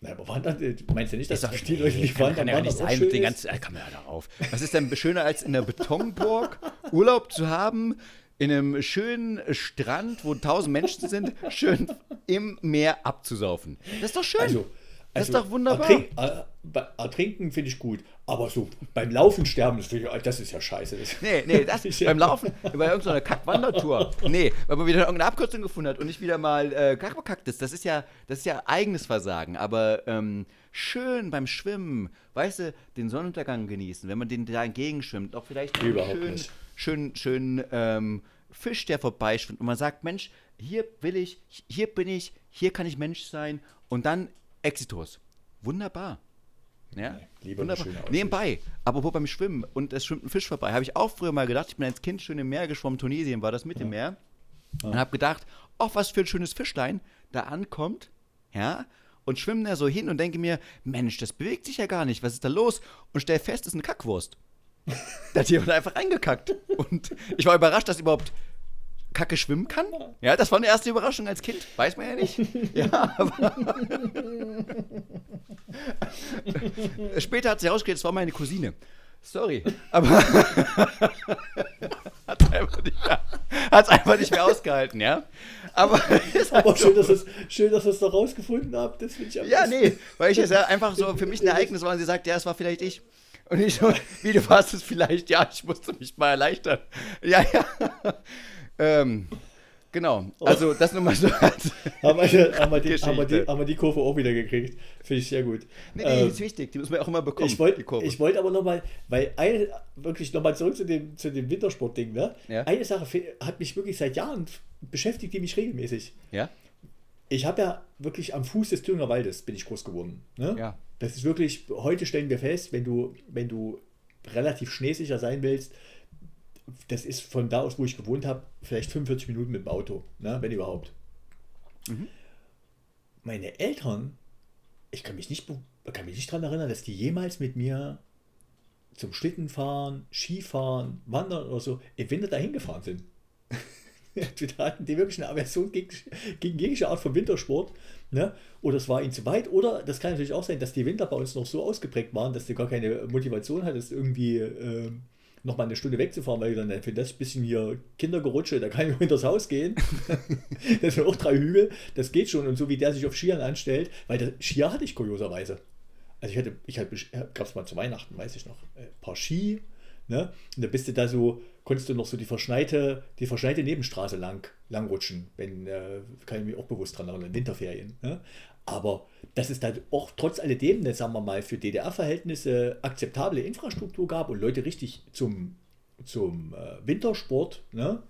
Na, aber Wandern, äh, meinst du nicht, dass doch- die Leute nicht wandern? kann ja nicht sein mit den ganzen. Äh, komm, hör doch auf. Was ist denn schöner als in der Betonburg Urlaub zu haben, in einem schönen Strand, wo tausend Menschen sind, [LAUGHS] schön im Meer abzusaufen? Das ist doch schön. Also, das ist also, doch wunderbar. Ertrink, äh, bei- ertrinken finde ich gut, aber so beim Laufen sterben, das, ich, das ist ja scheiße. Das, Nee, nee, das [LAUGHS] ist beim Laufen, bei irgendeiner [LAUGHS] Kack-Wandertour. Nee, weil man wieder irgendeine Abkürzung gefunden hat und nicht wieder mal äh, kack bekackt ist. Das ist ja, das ist ja eigenes Versagen. Aber ähm, schön beim Schwimmen, weißt du, den Sonnenuntergang genießen, wenn man den da entgegenschwimmt, auch vielleicht Überhaupt schön, nicht. Schön, schön ähm, Fisch, der vorbeischwimmt. Und man sagt, Mensch, hier will ich, hier bin ich, hier kann ich Mensch sein. Und dann Exitus. Wunderbar. Ja, eine wunderbar. Nebenbei, apropos beim Schwimmen. Und es schwimmt ein Fisch vorbei, habe ich auch früher mal gedacht, ich bin als Kind schön im Meer geschwommen, Tunesien war das Mittelmeer, und habe gedacht, ach, was für ein schönes Fischlein da ankommt, ja, und schwimme da so hin und denke mir, Mensch, das bewegt sich ja gar nicht, was ist da los? Und stell fest, es ist eine Kackwurst. Da hat jemand einfach reingekackt. Und ich war überrascht, dass überhaupt Kacke schwimmen kann. Ja, das war eine erste Überraschung als Kind. Weiß man ja nicht. Ja, aber. [LAUGHS] Später hat sich herausgestellt, es war meine Cousine. Sorry. Aber. [LAUGHS] hat es einfach, nicht mehr- hat's einfach nicht mehr ausgehalten, ja? Aber. [LAUGHS] Ist halt aber so. schön, dass es schön, dass ihr es da rausgefunden habt. Das finde ich Ja, besten. nee, weil ich es ja einfach so für mich ein Ereignis war und sie sagt, ja, es war vielleicht ich. Und ich so, wie du warst es vielleicht, ja, ich musste mich mal erleichtern. Ja, ja. ähm, genau. Also das nur mal so als. Haben wir, haben, wir die, haben, wir die, haben wir die Kurve auch wieder gekriegt. Finde ich sehr gut. Nee, die Ähm, ist wichtig, die muss man auch immer bekommen. ich wollte wollt aber nochmal, weil eine, wirklich nochmal zurück zu dem, zu dem Wintersport-Ding, ne? Ja. Eine Sache hat mich wirklich seit Jahren beschäftigt, die mich regelmäßig. ja? Ich habe ja wirklich am Fuß des Thüringer Waldes bin ich groß geworden. Ne? Ja. Das ist wirklich, heute stellen wir fest, wenn du, wenn du relativ schneesicher sein willst, das ist von da aus, wo ich gewohnt habe, vielleicht 45 Minuten mit dem Auto, ne? wenn überhaupt. Meine Eltern, ich kann mich nicht, kann mich nicht daran erinnern, dass die jemals mit mir zum Schlittenfahren, Skifahren, Wandern oder so im Winter dahin gefahren sind. [LAUGHS] [LAUGHS] da hatten die wirklich eine Aversion gegen, gegen jegliche Art von Wintersport. Ne? Oder es war ihnen zu weit. Oder das kann natürlich auch sein, dass die Winter bei uns noch so ausgeprägt waren, dass du gar keine Motivation hattest, irgendwie ähm, noch mal eine Stunde wegzufahren, weil du dann für das bisschen hier Kindergerutsche, da kann ich [LAUGHS] hinters Haus gehen. [LAUGHS] das sind auch drei Hügel, das geht schon. Und so wie der sich auf Skiern anstellt, weil das Skier hatte ich kurioserweise. Also ich hatte, ich hatte, gab es mal zu Weihnachten, weiß ich noch, ein paar Ski, ne? Und da bist du da so, konntest du noch so die verschneite, die verschneite Nebenstraße lang, lang rutschen, wenn, äh, kann ich mich auch bewusst dran erinnern, Winterferien. Ne? Aber dass es da auch trotz alledem, ne, sagen wir mal, für DDR-Verhältnisse akzeptable Infrastruktur gab und Leute richtig zum, zum äh, Wintersport, ne?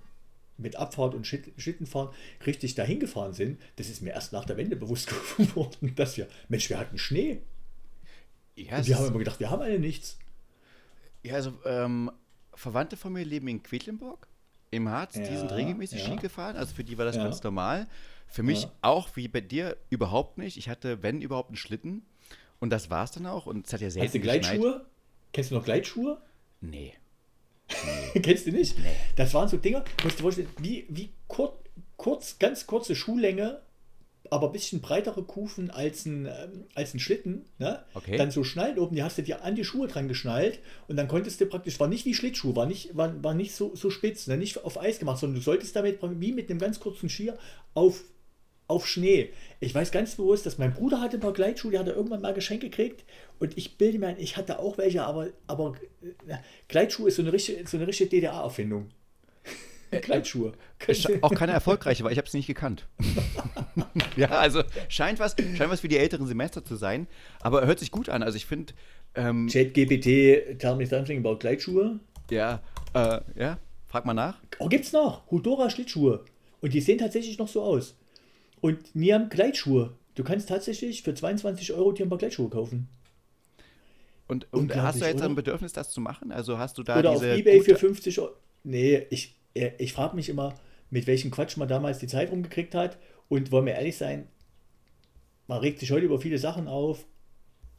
mit Abfahrt und Schlittenfahren richtig dahin gefahren sind, das ist mir erst nach der Wende bewusst [LAUGHS] geworden, dass wir, Mensch, wir hatten Schnee. Ja, Und wir haben immer gedacht, wir haben alle nichts. ja also ähm, Verwandte von mir leben in Quedlinburg im Harz, die Ja, sind regelmäßig ja. Ski gefahren, also für die war das ganz normal. Für mich auch, wie bei dir, überhaupt nicht. Ich hatte, wenn überhaupt, einen Schlitten und das war es dann auch und es hat ja selten Hast du geschneit. Gleitschuhe? Kennst du noch Gleitschuhe? Nee. [LAUGHS] Kennst du nicht? Nee. Das waren so Dinger, musst du vorstellen, wie, wie kur, kurz, ganz kurze Schuhlänge, aber ein bisschen breitere Kufen als ein, ähm, als ein Schlitten. Ne? Okay. Dann so Schnallen oben, die hast du dir an die Schuhe dran geschnallt und dann konntest du praktisch, war nicht wie Schlittschuh, war nicht, war, war nicht so, so spitz, ne? nicht auf Eis gemacht, sondern du solltest damit wie mit einem ganz kurzen Skier auf, auf Schnee. Ich weiß ganz bewusst, dass mein Bruder hatte ein paar Gleitschuhe, die hat er irgendwann mal geschenkt gekriegt und ich bilde mir ein, ich hatte auch welche, aber, aber äh, Gleitschuhe ist so eine richtige, so eine richtige DDR-Erfindung. Gleitschuhe. Ist auch keine erfolgreiche, weil ich habe es nicht gekannt. [LAUGHS] ja, also scheint was, scheint was für die älteren Semester zu sein, aber hört sich gut an. Also ich finde, ähm, ChatGPT, tell me something about Gleitschuhe. ja, äh, ja, frag mal nach. Oh, gibt's noch. Hudora Schlittschuhe. Und die sehen tatsächlich noch so aus. Und Niam Gleitschuhe. Du kannst tatsächlich für 22 Euro dir ein paar Gleitschuhe kaufen. Und, und hast du jetzt oder? ein Bedürfnis, das zu machen? Also hast du da Oder auf diese Ebay für gute- 50 Euro. Nee, ich, äh, ich frage mich immer, mit welchem Quatsch man damals die Zeit rumgekriegt hat. Und wollen wir ehrlich sein, man regt sich heute über viele Sachen auf.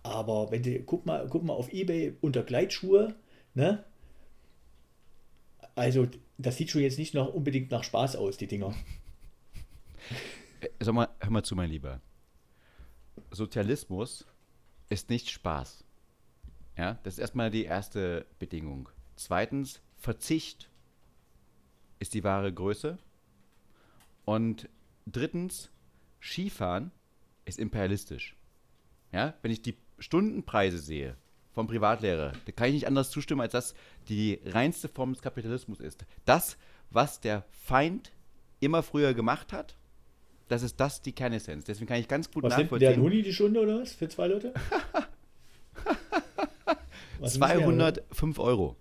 Aber wenn du, guck mal, guck mal auf Ebay unter Gleitschuhe, ne? Also, das sieht schon jetzt nicht noch unbedingt nach Spaß aus, die Dinger. Sag mal, hör mal zu, mein Lieber. Sozialismus ist nicht Spaß. Ja, das ist erstmal die erste Bedingung. Zweitens, Verzicht ist die wahre Größe. Und drittens, Skifahren ist imperialistisch. Ja, wenn ich die Stundenpreise sehe vom Privatlehrer, da kann ich nicht anders zustimmen, als dass die reinste Form des Kapitalismus ist. Das, was der Feind immer früher gemacht hat, das ist das die Kernessenz. Deswegen kann ich ganz gut Was nimmt denn der nachvollziehen. Huni die Stunde oder was? Für zwei Leute? [LAUGHS] Was müssen wir- 205 Euro.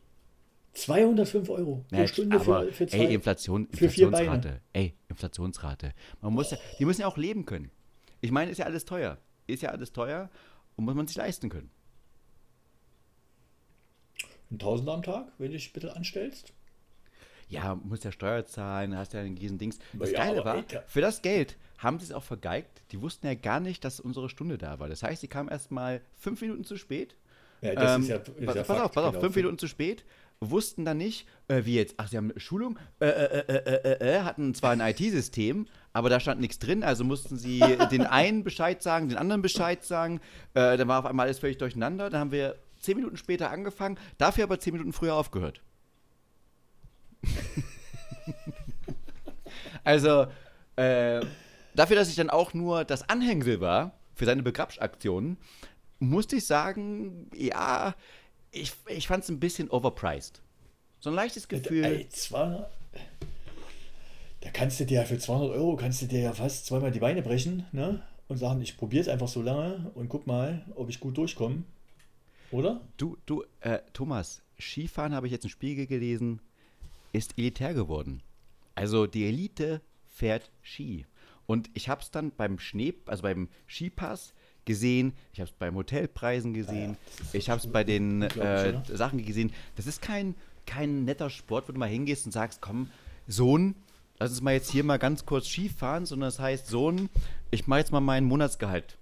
205 Euro pro Ja, Stunde aber, für, für zwei. ey, Inflation, für Inflationsrate. Ey, Inflationsrate. Man muss ja, die müssen ja auch leben können. Ich meine, ist ja alles teuer. Ist ja alles teuer und muss man sich leisten können. Ein Tausender am Tag, wenn du dich bitte anstellst? Ja, muss ja Steuer zahlen, hast ja einen riesen Dings. Das Ja, Geile war, Alter. für das Geld haben sie es auch vergeigt. Die wussten ja gar nicht, dass unsere Stunde da war. Das heißt, sie kamen erst mal fünf Minuten zu spät. Ja, das Ähm, ist ja, ist pass, ja pass Fakt, auf, pass auf, genau. fünf Minuten zu spät, wussten dann nicht, äh, wie jetzt, ach, sie haben eine Schulung, äh, äh, äh, äh, äh, äh, hatten zwar ein IT-System, aber da stand nichts drin, also mussten sie [LAUGHS] den einen Bescheid sagen, den anderen Bescheid sagen, äh, dann war auf einmal alles völlig durcheinander, dann haben wir zehn Minuten später angefangen, dafür aber zehn Minuten früher aufgehört. [LAUGHS] also, äh, dafür, dass ich dann auch nur das Anhängsel war für seine Begrabschaktionen, musste ich sagen, ja, ich, ich fand es ein bisschen overpriced. So ein leichtes Gefühl. Ey, 200, da kannst du dir ja für 200 Euro kannst du dir ja fast zweimal die Beine brechen, ne? Und sagen, ich probiere es einfach so lange und guck mal, ob ich gut durchkomme. Oder? Du, du, äh, Thomas, Skifahren habe ich jetzt im Spiegel gelesen, ist elitär geworden. Also die Elite fährt Ski. Und ich habe es dann beim Schnee, also beim Skipass gesehen, ich habe es beim Hotelpreisen gesehen, ich habe es bei den äh? Sachen gesehen. Das ist kein, kein netter Sport, wo du mal hingehst und sagst, komm, Sohn, lass uns mal jetzt hier mal ganz kurz Skifahren, sondern das heißt, Sohn, ich mache jetzt mal meinen Monatsgehalt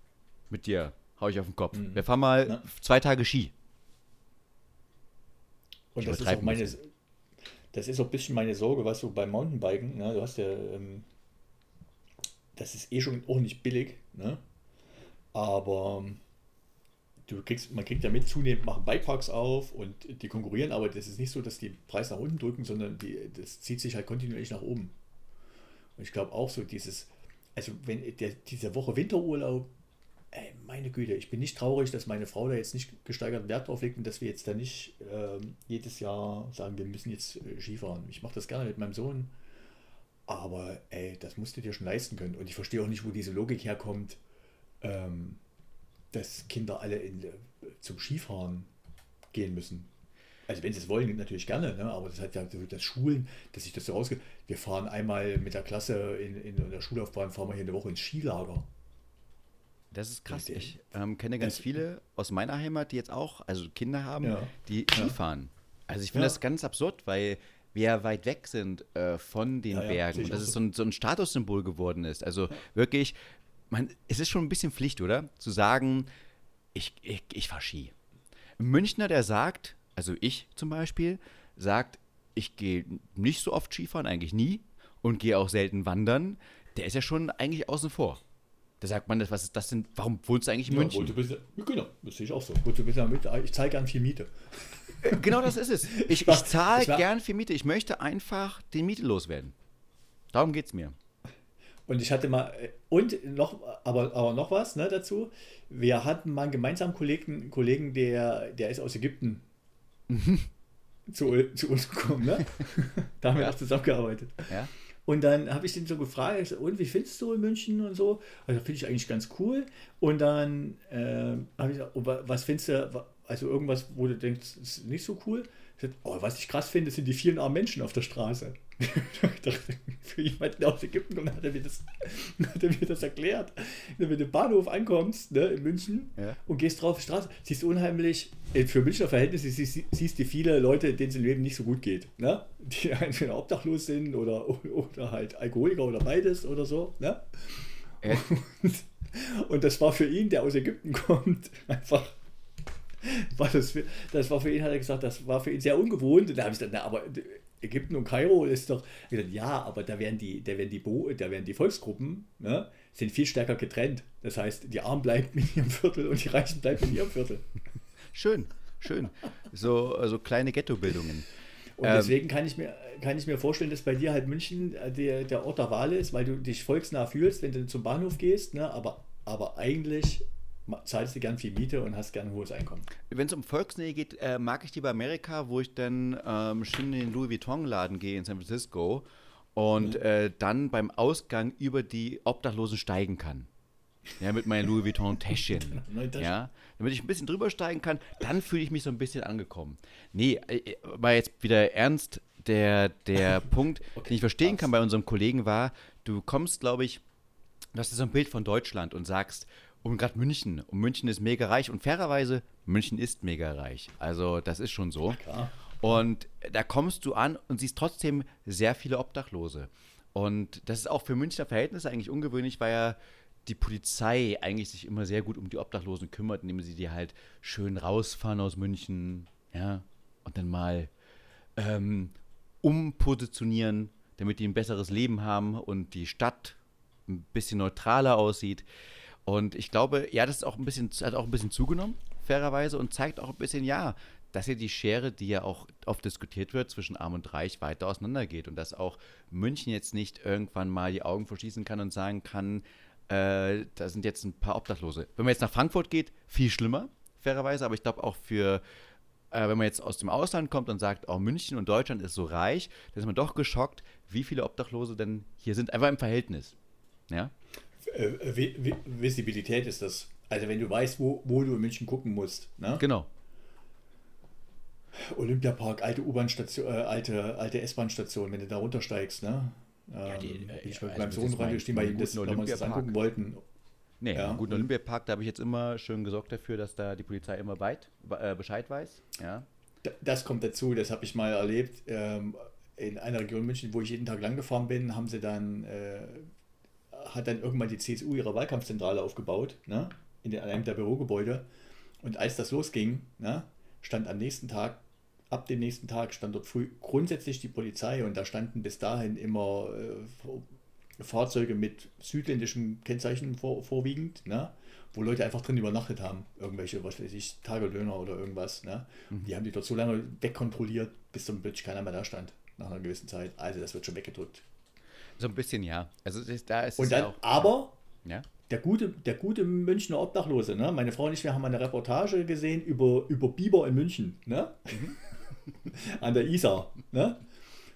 mit dir, hau ich auf den Kopf. Wir fahren mal Ja. zwei Tage Ski. Und Ich das ist auch ein meine, bisschen. das ist auch ein bisschen meine Sorge, was so beim Mountainbiken, ne? Du hast ja, ähm, das ist eh schon auch nicht billig, ne? Aber ähm, du kriegst, man kriegt ja mit, zunehmend machen Bikeparks auf und die konkurrieren, aber das ist nicht so, dass die Preis nach unten drücken, sondern die, das zieht sich halt kontinuierlich nach oben. Und ich glaube auch so dieses, also wenn der, diese Woche Winterurlaub, ey, meine Güte, ich bin nicht traurig, dass meine Frau da jetzt nicht gesteigerten Wert drauf legt und dass wir jetzt da nicht ähm, jedes Jahr sagen, wir müssen jetzt äh, Skifahren. Ich mache das gerne mit meinem Sohn, aber ey, das musst du dir schon leisten können. Und ich verstehe auch nicht, wo diese Logik herkommt, ähm, dass Kinder alle in, äh, zum Skifahren gehen müssen. Also wenn sie es wollen, natürlich gerne, ne? aber das hat ja so das Schulen, dass sich das so rausgeht. Wir fahren einmal mit der Klasse in, in der Schullaufbahn, fahren wir hier eine Woche ins Skilager. Das ist krass. Ich ähm, kenne ganz das- viele aus meiner Heimat, die jetzt auch, also Kinder haben, Ja. die Skifahren. Also ich finde Ja. das ganz absurd, weil wir ja weit weg sind äh, von den Bergen und dass es so ein, so ein Statussymbol geworden ist. Also wirklich, man, es ist schon ein bisschen Pflicht, oder? Zu sagen, ich, ich, ich fahre Ski. Münchner, der sagt, also ich zum Beispiel, sagt, ich gehe nicht so oft Skifahren, eigentlich nie, und gehe auch selten wandern, der ist ja schon eigentlich außen vor. Da sagt man, was ist das denn? Warum wohnst du eigentlich in München? Ja, bisschen, genau, das sehe ich auch so. Ich zahle gern viel Miete. Äh, genau das ist es. [LAUGHS] Ich, ich zahle gern viel Miete. Ich möchte einfach die Miete loswerden. Darum geht es mir. Und ich hatte mal, äh, und noch, aber, aber noch was ne, dazu. Wir hatten mal einen gemeinsamen Kollegen, Kollegen der, der ist aus Ägypten mhm. zu, zu uns gekommen. Ne? [LAUGHS] da haben wir auch zusammengearbeitet. Ja. Und dann habe ich den so gefragt, und wie findest du in München und so? Also finde ich eigentlich ganz cool. Und dann äh, habe ich gesagt, oh, was findest du, also irgendwas, wo du denkst, ist nicht so cool? Oh, was ich krass finde, sind die vielen armen Menschen auf der Straße. [LAUGHS] für jemanden der aus Ägypten kommt, hat er mir das, hat er mir das erklärt. Wenn du den Bahnhof ankommst, ne, in München, ja. und gehst drauf die Straße, siehst du unheimlich, äh, für Münchner Verhältnisse siehst, siehst du viele Leute, denen es im Leben nicht so gut geht. Ne? Die [LAUGHS] entweder obdachlos sind oder, oder halt Alkoholiker oder beides oder so. Ne? Ja. Und, und das war für ihn, der aus Ägypten [LAUGHS] kommt, einfach [LAUGHS] war das, für, das war für ihn, hat er gesagt, das war für ihn sehr ungewohnt. Und da habe ich gesagt, na, aber Ägypten und Kairo ist doch, gesagt, ja, aber da werden die, da werden die, Bo, da werden die Volksgruppen, ne, sind viel stärker getrennt. Das heißt, die Armen bleiben in ihrem Viertel und die Reichen bleiben in ihrem Viertel. Schön, schön. So also kleine Ghettobildungen. Und ähm, deswegen kann ich, mir, kann ich mir vorstellen, dass bei dir halt München äh, der, der Ort der Wahl ist, weil du dich volksnah fühlst, wenn du zum Bahnhof gehst, ne? aber, aber eigentlich zahlst du gern viel Miete und hast gern ein hohes Einkommen. Wenn es um Volksnähe geht, äh, mag ich lieber Amerika, wo ich dann ähm, schön in den Louis Vuitton-Laden gehe in San Francisco und mhm. äh, dann beim Ausgang über die Obdachlosen steigen kann. Ja, mit meinem Louis Vuitton-Täschchen. [LAUGHS] ja, damit ich ein bisschen drüber steigen kann, dann fühle ich mich so ein bisschen angekommen. Nee, äh, mal jetzt wieder ernst, der, der [LAUGHS] Punkt, okay. den ich verstehen kann bei unserem Kollegen war, du kommst, glaube ich, du hast so ein Bild von Deutschland und sagst, und gerade München. Und München ist mega reich. Und fairerweise, München ist mega reich. Also, das ist schon so. Klar. Und da kommst du an und siehst trotzdem sehr viele Obdachlose. Und das ist auch für Münchner Verhältnisse eigentlich ungewöhnlich, weil ja die Polizei eigentlich sich immer sehr gut um die Obdachlosen kümmert, indem sie die halt schön rausfahren aus München, ja, und dann mal ähm, umpositionieren, damit die ein besseres Leben haben und die Stadt ein bisschen neutraler aussieht. Und ich glaube, ja, das ist auch ein bisschen, hat auch ein bisschen zugenommen, fairerweise, und zeigt auch ein bisschen, ja, dass hier die Schere, die ja auch oft diskutiert wird, zwischen Arm und Reich weiter auseinandergeht und dass auch München jetzt nicht irgendwann mal die Augen verschließen kann und sagen kann, äh, da sind jetzt ein paar Obdachlose. Wenn man jetzt nach Frankfurt geht, viel schlimmer, fairerweise, aber ich glaube auch für, äh, wenn man jetzt aus dem Ausland kommt und sagt, auch München und Deutschland ist so reich, dann ist man doch geschockt, wie viele Obdachlose denn hier sind, einfach im Verhältnis. Ja? Äh, Visibilität ist das. Also wenn du weißt, wo, wo du in München gucken musst. Ne? Genau. Olympiapark, alte U-Bahn-Station, äh, alte, alte S-Bahn-Station, wenn du da runtersteigst, ne? Ja, die, ähm, ich äh, beim Sohn reingestiegen, weil ihm das, weil wir uns das angucken wollten. Nee, ja. im guten Olympiapark, da habe ich jetzt immer schön gesorgt dafür, dass da die Polizei immer weit, äh, Bescheid weiß. Ja. Das kommt dazu, das habe ich mal erlebt. Ähm, in einer Region München, wo ich jeden Tag lang gefahren bin, haben sie dann äh, hat dann irgendwann die CSU ihre Wahlkampfzentrale aufgebaut, ne? in einem der Bürogebäude. Und als das losging, ne, stand am nächsten Tag, ab dem nächsten Tag, stand dort früh grundsätzlich die Polizei und da standen bis dahin immer äh, Fahrzeuge mit südländischem Kennzeichen vor, vorwiegend, ne? wo Leute einfach drin übernachtet haben, irgendwelche, was weiß ich, Tagelöhner oder irgendwas. Ne? Mhm. Die haben die dort so lange wegkontrolliert, bis dann plötzlich keiner mehr da stand, nach einer gewissen Zeit. Also das wird schon weggedrückt. So ein bisschen, ja. Also da ist Und dann, ja auch, aber ja. der, gute, der gute Münchner Obdachlose, ne? meine Frau und ich, wir haben eine Reportage gesehen über, über Biber in München, ne? Mhm. [LAUGHS] an der Isar. Ne?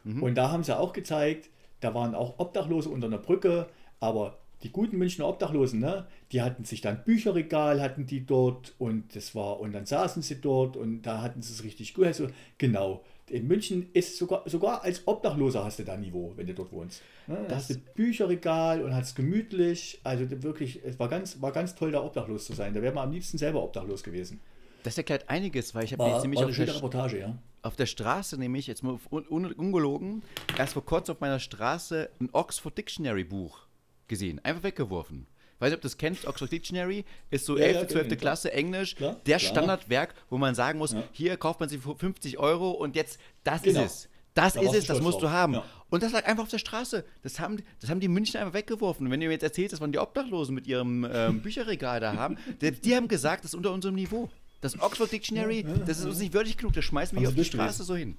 Mhm. Und da haben sie auch gezeigt, da waren auch Obdachlose unter einer Brücke, aber die guten Münchner Obdachlosen, ne, die hatten sich dann Bücherregal, hatten die dort und das war, und dann saßen sie dort und da hatten sie es richtig gut. Also, genau, in München ist sogar, sogar als Obdachloser hast du da Niveau, wenn du dort wohnst. Ne? Da hast du Bücherregal und hast gemütlich. Also wirklich, es war ganz, war ganz toll, da obdachlos zu sein. Da wäre man am liebsten selber obdachlos gewesen. Das erklärt einiges, weil ich habe jetzt nämlich auf der, Reportage, ja. auf der Straße nämlich, jetzt mal un ungelogen, erst vor kurzem auf meiner Straße ein Oxford Dictionary Buch gesehen. Einfach weggeworfen. Weiß nicht, ob du das kennst, Oxford Dictionary ist so Ja, 11., ja, 12. kenn ich, Klasse Englisch, Klar, der klar. Standardwerk, wo man sagen muss, Ja. hier kauft man sie für 50 Euro und jetzt, das Genau. ist es. Das Da ist es, du das musst du drauf. haben. Ja. Und das lag einfach auf der Straße. Das haben, das haben die München einfach weggeworfen. Und wenn ihr mir jetzt erzählt, das waren die Obdachlosen mit ihrem ähm, [LAUGHS] Bücherregal da haben, die, die haben gesagt, das ist unter unserem Niveau. Das Oxford Dictionary, Ja, ja, das ist uns nicht würdig genug, das schmeißen wir hier auf die? Straße so hin.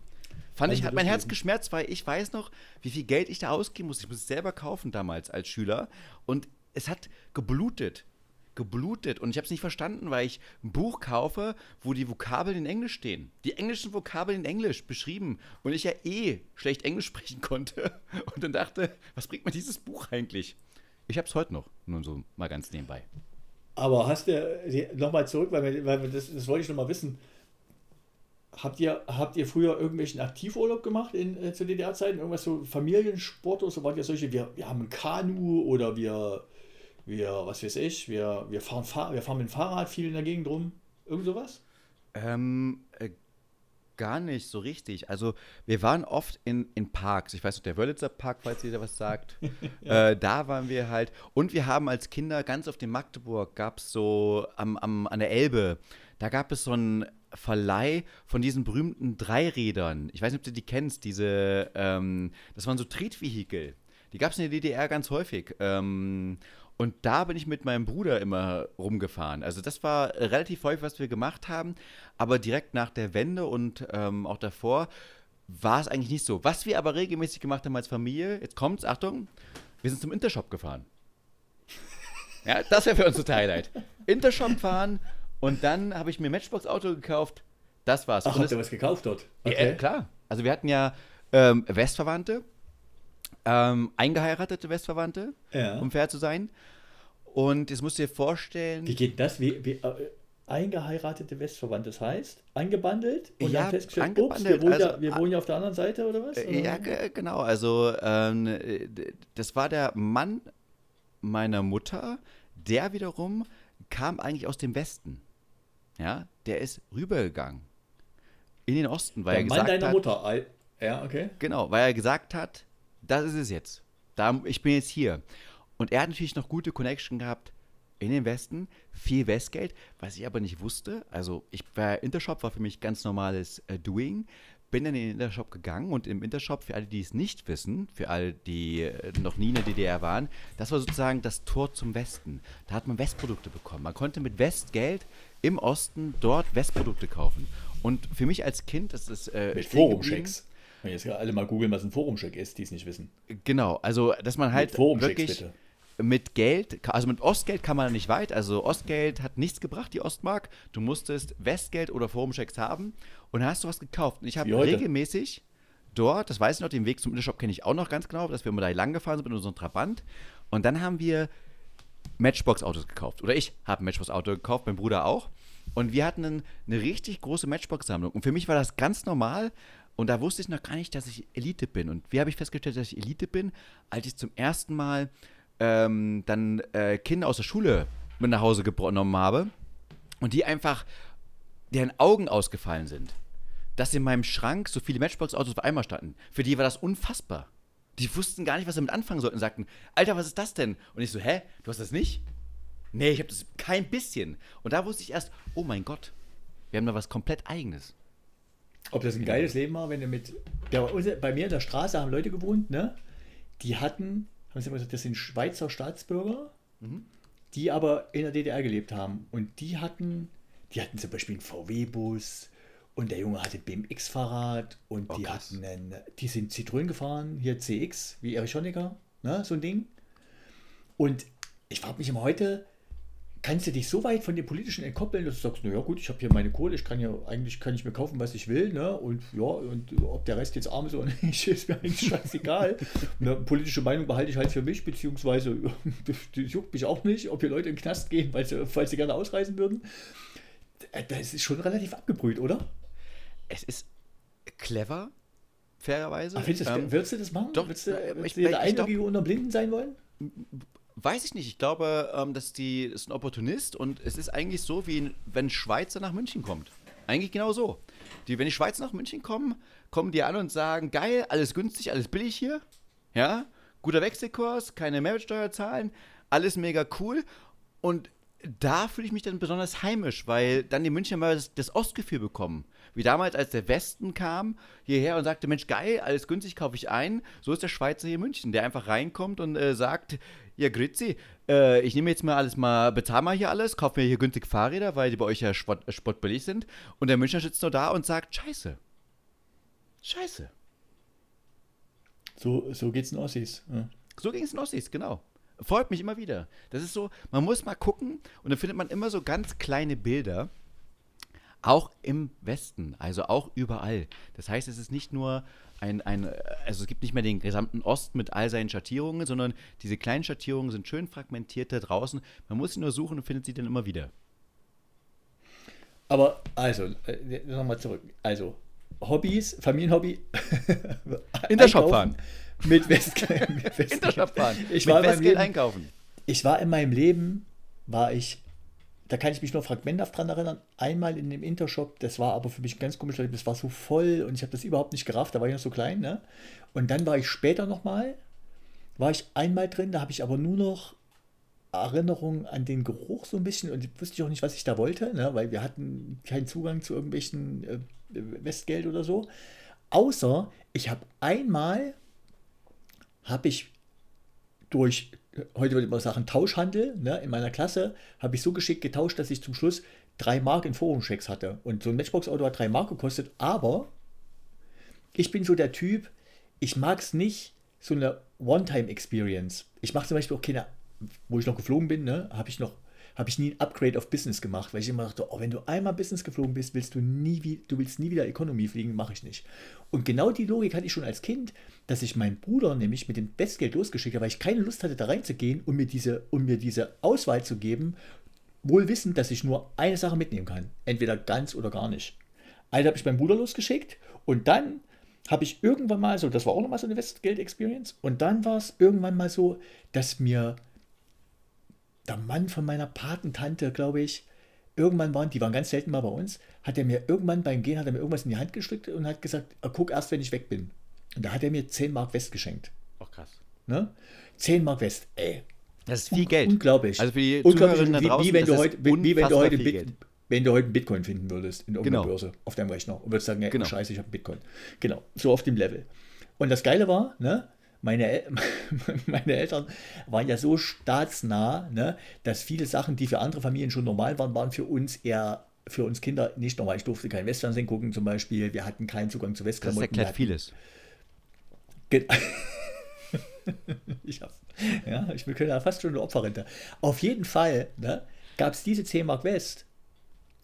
Fand ich, hat mein Herz geschmerzt, weil ich weiß noch, wie viel Geld ich da ausgeben musste. Ich musste es selber kaufen damals als Schüler. Und es hat geblutet. Geblutet. Und ich habe es nicht verstanden, weil ich ein Buch kaufe, wo die Vokabeln in Englisch stehen. Die englischen Vokabeln in Englisch beschrieben. Und ich ja eh schlecht Englisch [LAUGHS] sprechen konnte. Und dann dachte, was bringt mir dieses Buch eigentlich? Ich habe es heute noch. Nur so mal ganz nebenbei. Aber hast du, nochmal zurück, weil, weil das, das wollte ich nochmal wissen. Habt ihr, habt ihr früher irgendwelchen Aktivurlaub gemacht in, äh, zu DDR-Zeiten? Irgendwas so Familiensport oder so? Wart ihr solche, wir, wir haben ein Kanu oder wir, wir, was weiß ich, wir, wir, fahren, Fahr wir fahren mit dem Fahrrad viel in der Gegend rum? Irgend sowas? Ähm, äh, gar nicht so richtig. Also wir waren oft in, in Parks. Ich weiß nicht, der Wörlitzer Park, falls ihr da was sagt. [LAUGHS] äh, da waren wir halt. Und wir haben als Kinder ganz auf dem Magdeburg gab es so am, am, an der Elbe, da gab es so einen Verleih von diesen berühmten Dreirädern. Ich weiß nicht, ob du die kennst, diese, ähm, das waren so Tretvehikel. Die gab es in der DDR ganz häufig. Ähm, und da bin ich mit meinem Bruder immer rumgefahren. Also das war relativ häufig, was wir gemacht haben. Aber direkt nach der Wende und ähm, auch davor war es eigentlich nicht so. Was wir aber regelmäßig gemacht haben als Familie, jetzt kommt's, Achtung, wir sind zum Intershop gefahren. Ja, das wäre für uns das Highlight. Intershop fahren und dann habe ich mir ein Matchbox-Auto gekauft. Das war's. Ach, und habt ihr was gekauft dort? ja, äh, klar. Also wir hatten ja ähm, Westverwandte, ähm, eingeheiratete Westverwandte, Ja. um fair zu sein. Und jetzt musst du dir vorstellen, Wie geht das? Wie, wie, äh, eingeheiratete Westverwandte, das heißt, angebandelt und Ja, dann festgestellt, ups, wir wohnen, ja, also- wir wohnen ja auf der anderen Seite oder was? äh, Oder? ja, ge- genau, also ähm, äh, das war der Mann meiner Mutter, der wiederum kam eigentlich aus dem Westen. Ja, der ist rübergegangen in den Osten, weil Der er Mann gesagt deiner hat, Mutter. Ja, okay. Genau, weil er gesagt hat, das ist es jetzt. Da, ich bin jetzt hier. Und er hat natürlich noch gute Connection gehabt in den Westen, viel Westgeld, was ich aber nicht wusste. Also ich war Intershop war für mich ganz normales äh, Doing. Bin dann in den Intershop gegangen und im Intershop, für alle, die es nicht wissen, für alle, die äh, noch nie in der DDR waren, das war sozusagen das Tor zum Westen. Da hat man Westprodukte bekommen. Man konnte mit Westgeld im Osten dort Westprodukte kaufen. Und für mich als Kind, das ist äh, Mit. Forumchecks. Wenn jetzt alle mal googeln, was ein Forumcheck ist, die es nicht wissen. Genau, also dass man halt Mit wirklich bitte. mit Geld, also mit Ostgeld kann man nicht weit. Also Ostgeld hat nichts gebracht, die Ostmark. Du musstest Westgeld oder Forumchecks haben und hast du was gekauft. Und ich habe regelmäßig dort, das weiß ich noch, den Weg zum Intershop kenne ich auch noch ganz genau, dass wir immer da lang gefahren sind mit unserem Trabant. Und dann haben wir Matchbox-Autos gekauft. Oder ich habe ein Matchbox-Auto gekauft, mein Bruder auch. Und wir hatten einen, eine richtig große Matchbox-Sammlung. Und für mich war das ganz normal. Und da wusste ich noch gar nicht, dass ich Elite bin. Und wie habe ich festgestellt, dass ich Elite bin? Als ich zum ersten Mal ähm, dann äh, Kinder aus der Schule mit nach Hause genommen habe und die einfach, deren Augen ausgefallen sind, dass in meinem Schrank so viele Matchbox-Autos auf einmal standen. Für die war das unfassbar. Die wussten gar nicht, was sie damit anfangen sollten. Sagten, Alter, was ist das denn? Und ich so, hä, du hast das nicht? Nee, ich habe das kein bisschen. Und da wusste ich erst, oh mein Gott, wir haben da was komplett Eigenes. Ob das ein geiles Leben war, wenn du mit. Der, unser- bei mir in der Straße haben Leute gewohnt, ne? Die hatten, haben sie immer gesagt, das sind Schweizer Staatsbürger, die aber in der DDR gelebt haben. Und die hatten, die hatten zum Beispiel einen VW-Bus und der Junge hatte ein BMX-Fahrrad und Oh, die krass. hatten einen, die sind Citroën gefahren, hier CX, wie Erich Honecker, ne? So ein Ding. Und ich frage mich immer heute, kannst du dich so weit von dem Politischen entkoppeln, dass du sagst, naja gut, ich habe hier meine Kohle, ich kann ja, eigentlich kann ich mir kaufen, was ich will, ne? Und ja, und ob der Rest jetzt arm ist oder [LAUGHS] nicht, ist mir eigentlich scheißegal. Eine [LAUGHS] politische Meinung behalte ich halt für mich, beziehungsweise [LAUGHS] das, juckt mich auch nicht, ob hier Leute in den Knast gehen, weil sie, falls sie gerne ausreisen würden. Äh, Das ist schon relativ abgebrüht, oder? Es ist clever, fairerweise. Ach, findest du, das- Ähm, würdest du das machen? doch, würdest du, würdest ich- du der Einäugige unter Blinden sein wollen? Weiß ich nicht. Ich glaube, ähm, dass die ist ein Opportunist und es ist eigentlich so, wie wenn Schweizer nach München kommt. Eigentlich genau so. Die, wenn die Schweizer nach München kommen, kommen die an und sagen, geil, alles günstig, alles billig hier. Ja, guter Wechselkurs, keine Mehrwertsteuer zahlen. alles mega cool. Und da fühle ich mich dann besonders heimisch, weil dann die Münchner mal das, das, Ostgefühl bekommen. Wie damals, als der Westen kam hierher und sagte, Mensch, geil, alles günstig, kaufe ich ein. So ist der Schweizer hier in München, der einfach reinkommt und äh, sagt, ja, Grüezi, äh, ich nehme jetzt mal alles mal, bezahle mal hier alles, kaufe mir hier günstig Fahrräder, weil die bei euch ja spott, spottbillig sind. Und der Münchner sitzt nur da und sagt, scheiße. Scheiße. So, so geht's in Ossis. Ja. So ging es in Ossis, genau. Freut mich immer wieder. Das ist so, man muss mal gucken und dann findet man immer so ganz kleine Bilder. Auch im Westen, also auch überall. Das heißt, es ist nicht nur ein, ein, also es gibt nicht mehr den gesamten Osten mit all seinen Schattierungen, sondern diese kleinen Schattierungen sind schön fragmentiert da draußen. Man muss sie nur suchen und findet sie dann immer wieder. Aber also, äh, nochmal zurück. Also, Hobbys, Familienhobby. [LAUGHS] In der Shop fahren. Mit Westgeld. Mit Westgeld. [LAUGHS] In der Shop fahren. Ich mit war Westgeld Leben, einkaufen. Ich war in meinem Leben, war ich, da kann ich mich nur fragmenthaft dran erinnern, einmal in dem Intershop, das war aber für mich ganz komisch, das war so voll und ich habe das überhaupt nicht gerafft, da war ich noch so klein, ne? Und dann war ich später nochmal, war ich einmal drin, da habe ich aber nur noch Erinnerung an den Geruch so ein bisschen und wusste ich auch nicht, was ich da wollte, ne? weil wir hatten keinen Zugang zu irgendwelchen äh, Westgeld oder so. Außer ich habe einmal, habe ich durch, heute würde man sagen, Tauschhandel, ne, in meiner Klasse, habe ich so geschickt getauscht, dass ich zum Schluss drei Mark in Forumchecks hatte. Und so ein Matchbox-Auto hat drei Mark gekostet, aber ich bin so der Typ, ich mag es nicht, so eine One-Time-Experience. Ich mache zum Beispiel auch keine, wo ich noch geflogen bin, ne, habe ich noch habe ich nie ein Upgrade auf Business gemacht, weil ich immer dachte, oh, wenn du einmal Business geflogen bist, willst du nie, du willst nie wieder Economy fliegen, mache ich nicht. Und genau die Logik hatte ich schon als Kind, dass ich meinen Bruder nämlich mit dem Bestgeld losgeschickt habe, weil ich keine Lust hatte, da reinzugehen und mir diese, um mir diese Auswahl zu geben, wohl wissend, dass ich nur eine Sache mitnehmen kann. Entweder ganz oder gar nicht. Also habe ich meinen Bruder losgeschickt und dann habe ich irgendwann mal so, das war auch nochmal so eine Westgeld-Experience, und dann war es irgendwann mal so, dass mir der Mann von meiner Patentante, glaube ich, irgendwann waren, die waren ganz selten mal bei uns, hat er mir irgendwann beim Gehen, hat er mir irgendwas in die Hand gestückt und hat gesagt, ah, guck erst, wenn ich weg bin. Und da hat er mir 10 Mark West geschenkt. Ach krass. Ne? 10 Mark West, ey. Das ist viel Geld. Unglaublich. Also für die Zuhörerinnen da draußen, wie, wie, wenn du heute, wie, wenn du heute, Bit, wenn du heute einen Bitcoin finden würdest in irgendeiner Genau. Börse auf deinem Rechner und würdest sagen, ey, Genau. scheiße, ich habe Bitcoin. Genau, so auf dem Level. Und das Geile war, ne, meine, El [LAUGHS] meine Eltern waren ja so staatsnah, ne, dass viele Sachen, die für andere Familien schon normal waren, waren für uns eher für uns Kinder nicht normal. Ich durfte kein Westfernsehen gucken zum Beispiel. Wir hatten keinen Zugang zu Das Westklamotten. erklärt wir vieles. [LAUGHS] Ich, hab, ja, ich bin ja fast schon eine Opferrente. Auf jeden Fall ne, gab es diese 10 Mark West.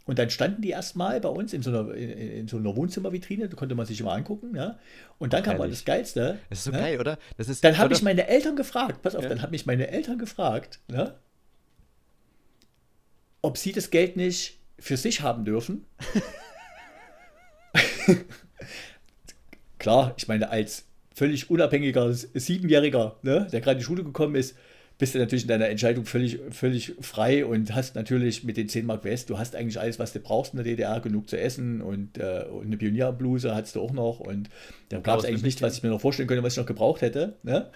Und dann standen die erstmal bei uns in so einer, in, in so einer Wohnzimmervitrine, da konnte man sich immer angucken. Ja? Und dann kam mal das Geilste. Das ist so ne? geil, oder? Das ist, Dann habe ich meine Eltern gefragt, pass auf, Ja. dann habe ich meine Eltern gefragt, ne, ob sie das Geld nicht für sich haben dürfen. [LAUGHS] Klar, ich meine, als völlig unabhängiger Siebenjähriger, ne, der gerade in die Schule gekommen ist, bist du natürlich in deiner Entscheidung völlig, völlig frei und hast natürlich mit den 10 Mark West, du hast eigentlich alles, was du brauchst in der DDR, genug zu essen und, äh, und eine Pionierbluse hattest du auch noch und da gab es eigentlich nichts, was ich mir noch vorstellen könnte, was ich noch gebraucht hätte. Ne?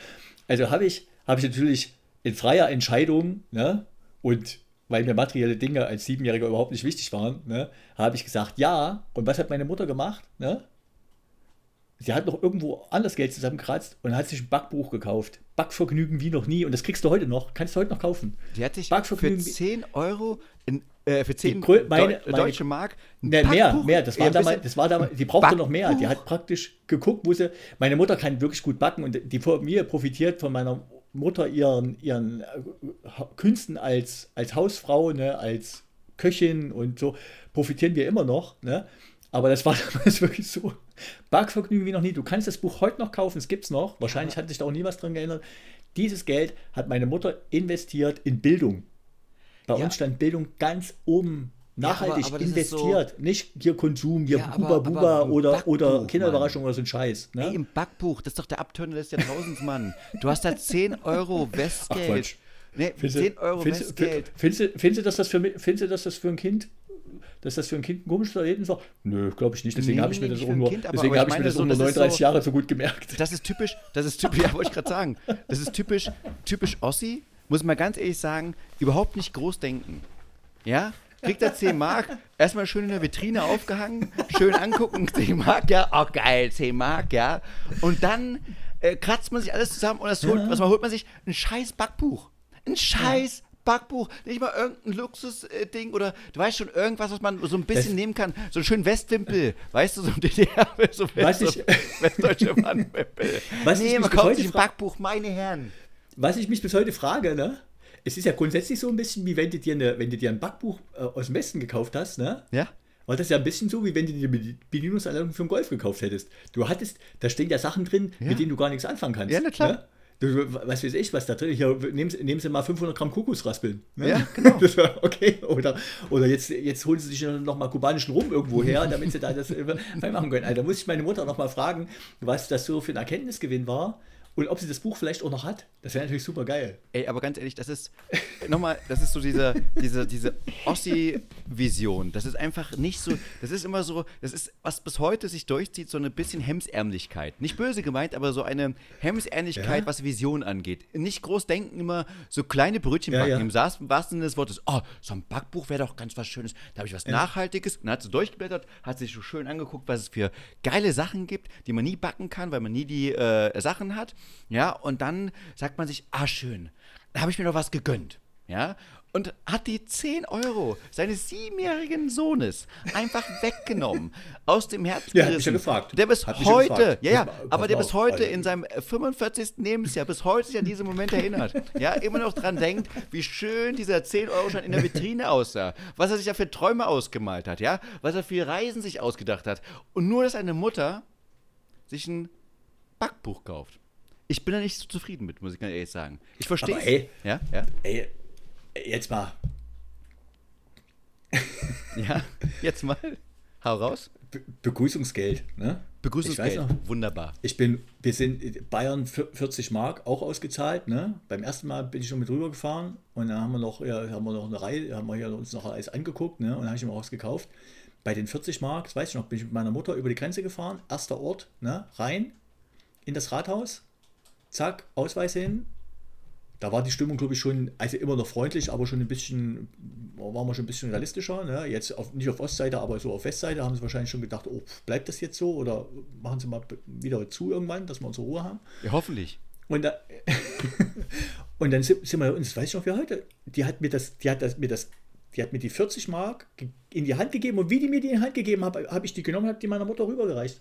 Also habe ich, habe ich natürlich in freier Entscheidung ne, und weil mir materielle Dinge als Siebenjähriger überhaupt nicht wichtig waren, ne, habe ich gesagt, ja. Und was hat meine Mutter gemacht? Ne? Sie hat noch irgendwo anders Geld zusammengekratzt und hat sich ein Backbuch gekauft. Backvergnügen wie noch nie. Und das kriegst du heute noch. Kannst du heute noch kaufen. Die hat sich für Backvergnügen- 10 Euro, in, äh, für 10 Grö- meine- meine- deutsche Mark, Ne, mehr, Backbuch- mehr. Das war, Ja, damals, das war damals, die brauchte noch mehr. Die Backbuch? hat praktisch geguckt, wo sie. Meine Mutter kann wirklich gut backen und die Familie profitiert von meiner Mutter ihren, ihren äh, Künsten als, als Hausfrau, ne, als Köchin und so. Profitieren wir immer noch. Ne? Aber das war [LAUGHS] damals wirklich so. Backvergnügen wie noch nie. Du kannst das Buch heute noch kaufen, es gibt es noch. Wahrscheinlich hat sich da auch nie was dran geändert. Dieses Geld hat meine Mutter investiert in Bildung. Bei Ja. uns stand Bildung ganz oben. Ja, aber- Nachhaltig aber ist so- investiert. Nicht hier Konsum, hier Ja, Buba aber- Buba oder, oder Kinderüberraschung oder so ein Scheiß. Ne? Ey, im Backbuch, das ist doch der Abturner des Jahrtausends, Mann. Du hast da 10 Euro Ach, Westgeld. Quatsch. nee, Findest du- 10 Euro findest, Westgeld. Findest du, findest, du, dass das für, findest du, dass das für ein Kind dass das für ein Kind ein komisches Erlebnis war? Nö, glaube ich nicht. Deswegen Nee, habe ich mir das nicht auch für ein nur, Kind, aber- deswegen aber habe ich ich mir meine das so, auch nur das ist 39 so- Jahre so gut gemerkt. Das ist typisch, das ist typisch, [LAUGHS] ja, wollte ich gerade sagen. Das ist typisch, typisch Ossi, muss man ganz ehrlich sagen, überhaupt nicht groß denken. Ja? Kriegt er 10 Mark, erstmal schön in der Vitrine aufgehangen, schön angucken, [LAUGHS] 10 Mark, ja, oh geil, 10 Mark, ja. Und dann äh, kratzt man sich alles zusammen und das holt, Ja. was man holt man sich? Ein scheiß Backbuch. Ein scheiß Backbuch. Nicht mal irgendein Luxusding oder du weißt schon, irgendwas, was man so ein bisschen Das- nehmen kann. So einen schönen Westwimpel, weißt du, so ein DDR, so Weiß so ich- [LAUGHS] westdeutsche Wandwimpel. Was ich nee, mich man kauft sich ein Backbuch, meine Herren. Was ich mich bis heute frage, ne? Es ist ja grundsätzlich so ein bisschen wie wenn du dir, eine, wenn du dir ein Backbuch äh, aus dem Westen gekauft hast, ne? Ja? War das ja ein bisschen so, wie wenn du dir die Bedienungsanleitung für einen Golf gekauft hättest. Du hattest, da stehen ja Sachen drin, Ja. mit denen du gar nichts anfangen kannst. Ja, na klar. Ne? Du, was weiß ich, was da drin ist. Nehmen, Sie- nehmen Sie mal 500 Gramm Kokosraspeln. Ne? Ja, [LAUGHS] genau. Okay. Oder, oder jetzt, jetzt holen Sie sich noch mal kubanischen Rum irgendwo her, damit Sie da das äh, machen können. Also, da muss ich meine Mutter noch mal fragen, was das so für ein Erkenntnisgewinn war und ob sie das Buch vielleicht auch noch hat. Das wäre natürlich super geil. Ey, aber ganz ehrlich, das ist nochmal, das ist so diese, diese, diese Ossi-Vision. Das ist einfach nicht so, das ist immer so, das ist, was bis heute sich durchzieht, so ein bisschen Hemsärmlichkeit. Nicht böse gemeint, aber so eine Hemsärmlichkeit, Ja. was Vision angeht. Nicht groß denken, immer so kleine Brötchen Ja, backen. ja. Im Saß- im wahrsten Sinne des Wortes, oh, so ein Backbuch wäre doch ganz was Schönes. Da habe ich was Nachhaltiges. Und dann hat sie durchgeblättert, hat sich so schön angeguckt, was es für geile Sachen gibt, die man nie backen kann, weil man nie die äh, Sachen hat. Ja, und dann sagt man sich, ah, schön, da habe ich mir doch was gegönnt. Ja, und hat die 10 Euro seines siebenjährigen Sohnes einfach [LAUGHS] weggenommen aus dem Herzen. Ja, hat mich gerissen. ja gefragt. Der bis Hat heute, gefragt. ja, ja, aber der bis heute also- in seinem äh, 45. Lebensjahr bis heute sich an diesen Moment erinnert. Ja, immer noch dran denkt, wie schön dieser 10-Euro-Schein in der Vitrine aussah. Was er sich da für Träume ausgemalt hat, ja, was er für Reisen sich ausgedacht hat. Und nur, dass eine Mutter sich ein Backbuch kauft. Ich bin da nicht so zufrieden mit, muss ich ganz ehrlich sagen. Ich verstehe ey. Ja, ja, Ey, jetzt mal, [LAUGHS] ja. Jetzt mal. Hau raus. Be Begrüßungsgeld. Ne? Begrüßungsgeld. Ich weiß noch, Wunderbar. Ich bin, wir sind Bayern vier- 40 Mark auch ausgezahlt. Ne? Beim ersten Mal bin ich schon mit rüber gefahren und dann haben wir noch, ja, haben wir noch eine Reihe, haben wir uns noch alles angeguckt ne? und dann habe ich mir auch was gekauft. Bei den 40 Mark, das weiß ich noch, bin ich mit meiner Mutter über die Grenze gefahren, erster Ort, ne? rein in das Rathaus, zack, Ausweis hin. Da war die Stimmung, glaube ich, schon, also immer noch freundlich, aber schon ein bisschen, waren wir schon ein bisschen realistischer. Ne? Jetzt auf, nicht auf Ostseite, aber so auf Westseite haben sie wahrscheinlich schon gedacht, oh, bleibt das jetzt so oder machen sie mal wieder zu irgendwann, dass wir unsere Ruhe haben. Ja, hoffentlich. Und, da, [LAUGHS] und dann sind, sind wir, und das weiß ich noch wie heute, die hat mir das, die hat das, mir das, die hat mir die 40 Mark in die Hand gegeben und wie die mir die in die Hand gegeben hat, habe ich die genommen und habe die meiner Mutter rübergereicht.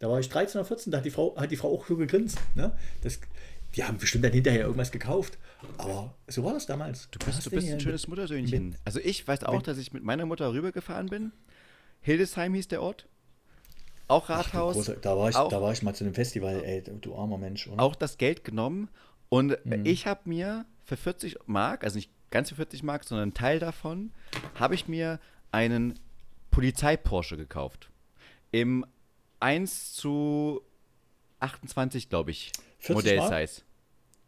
Da war ich 13 oder 14, da hat die Frau, hat die Frau auch so gegrinst. Ne? Das, die haben bestimmt dann hinterher irgendwas gekauft. Aber so war das damals. Du bist, du bist ein schönes Muttersöhnchen. Also ich weiß auch, dass ich mit meiner Mutter rübergefahren bin. Hildesheim hieß der Ort. Auch Ach, Rathaus. großer- da, war ich, auch, da war ich mal zu einem Festival, ey, du, armer Mensch. Oder? auch das Geld genommen. Und Mhm. ich habe mir für 40 Mark, also nicht ganz für 40 Mark, sondern ein Teil davon, habe ich mir einen Polizei-Porsche gekauft. Im 1 zu 28, glaube ich, 40 Mark? Modell-Size.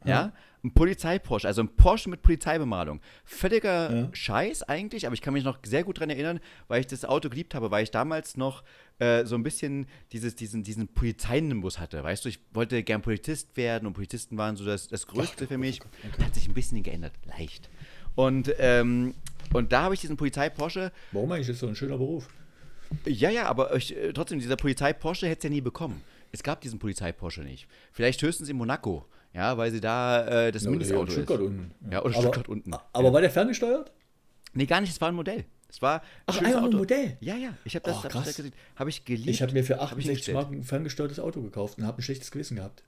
Ja, ein Polizei-Porsche, also ein Porsche mit Polizeibemalung. Völliger Ja. Scheiß eigentlich, aber ich kann mich noch sehr gut daran erinnern, weil ich das Auto geliebt habe, weil ich damals noch äh, so ein bisschen dieses, diesen, diesen Polizeinimbus hatte. Weißt du, ich wollte gern Polizist werden und Polizisten waren so das, das Größte Ach, für mich. okay. Hat sich ein bisschen geändert, leicht. Und, ähm, und da habe ich diesen Polizei-Porsche Warum eigentlich? Das ist so ein schöner Beruf. Ja, ja, aber ich, äh, trotzdem, dieser Polizei-Porsche hätte es ja nie bekommen. Es gab diesen Polizei-Porsche nicht. Vielleicht höchstens in Monaco, ja, weil sie da äh, das Ja, oder Mindestauto Stuttgart ist. unten. Ja, oder aber, Stuttgart unten. Aber Ja. war der ferngesteuert? Nee, gar nicht, es war ein Modell. Es war Ach, einfach ein Modell? Ja, ja, ich habe das, Oh, hab das gesehen. Habe ich geliebt. Ich habe mir für Hab ich 68 hingestellt. Mark ein ferngesteuertes Auto gekauft und habe ein schlechtes Gewissen gehabt.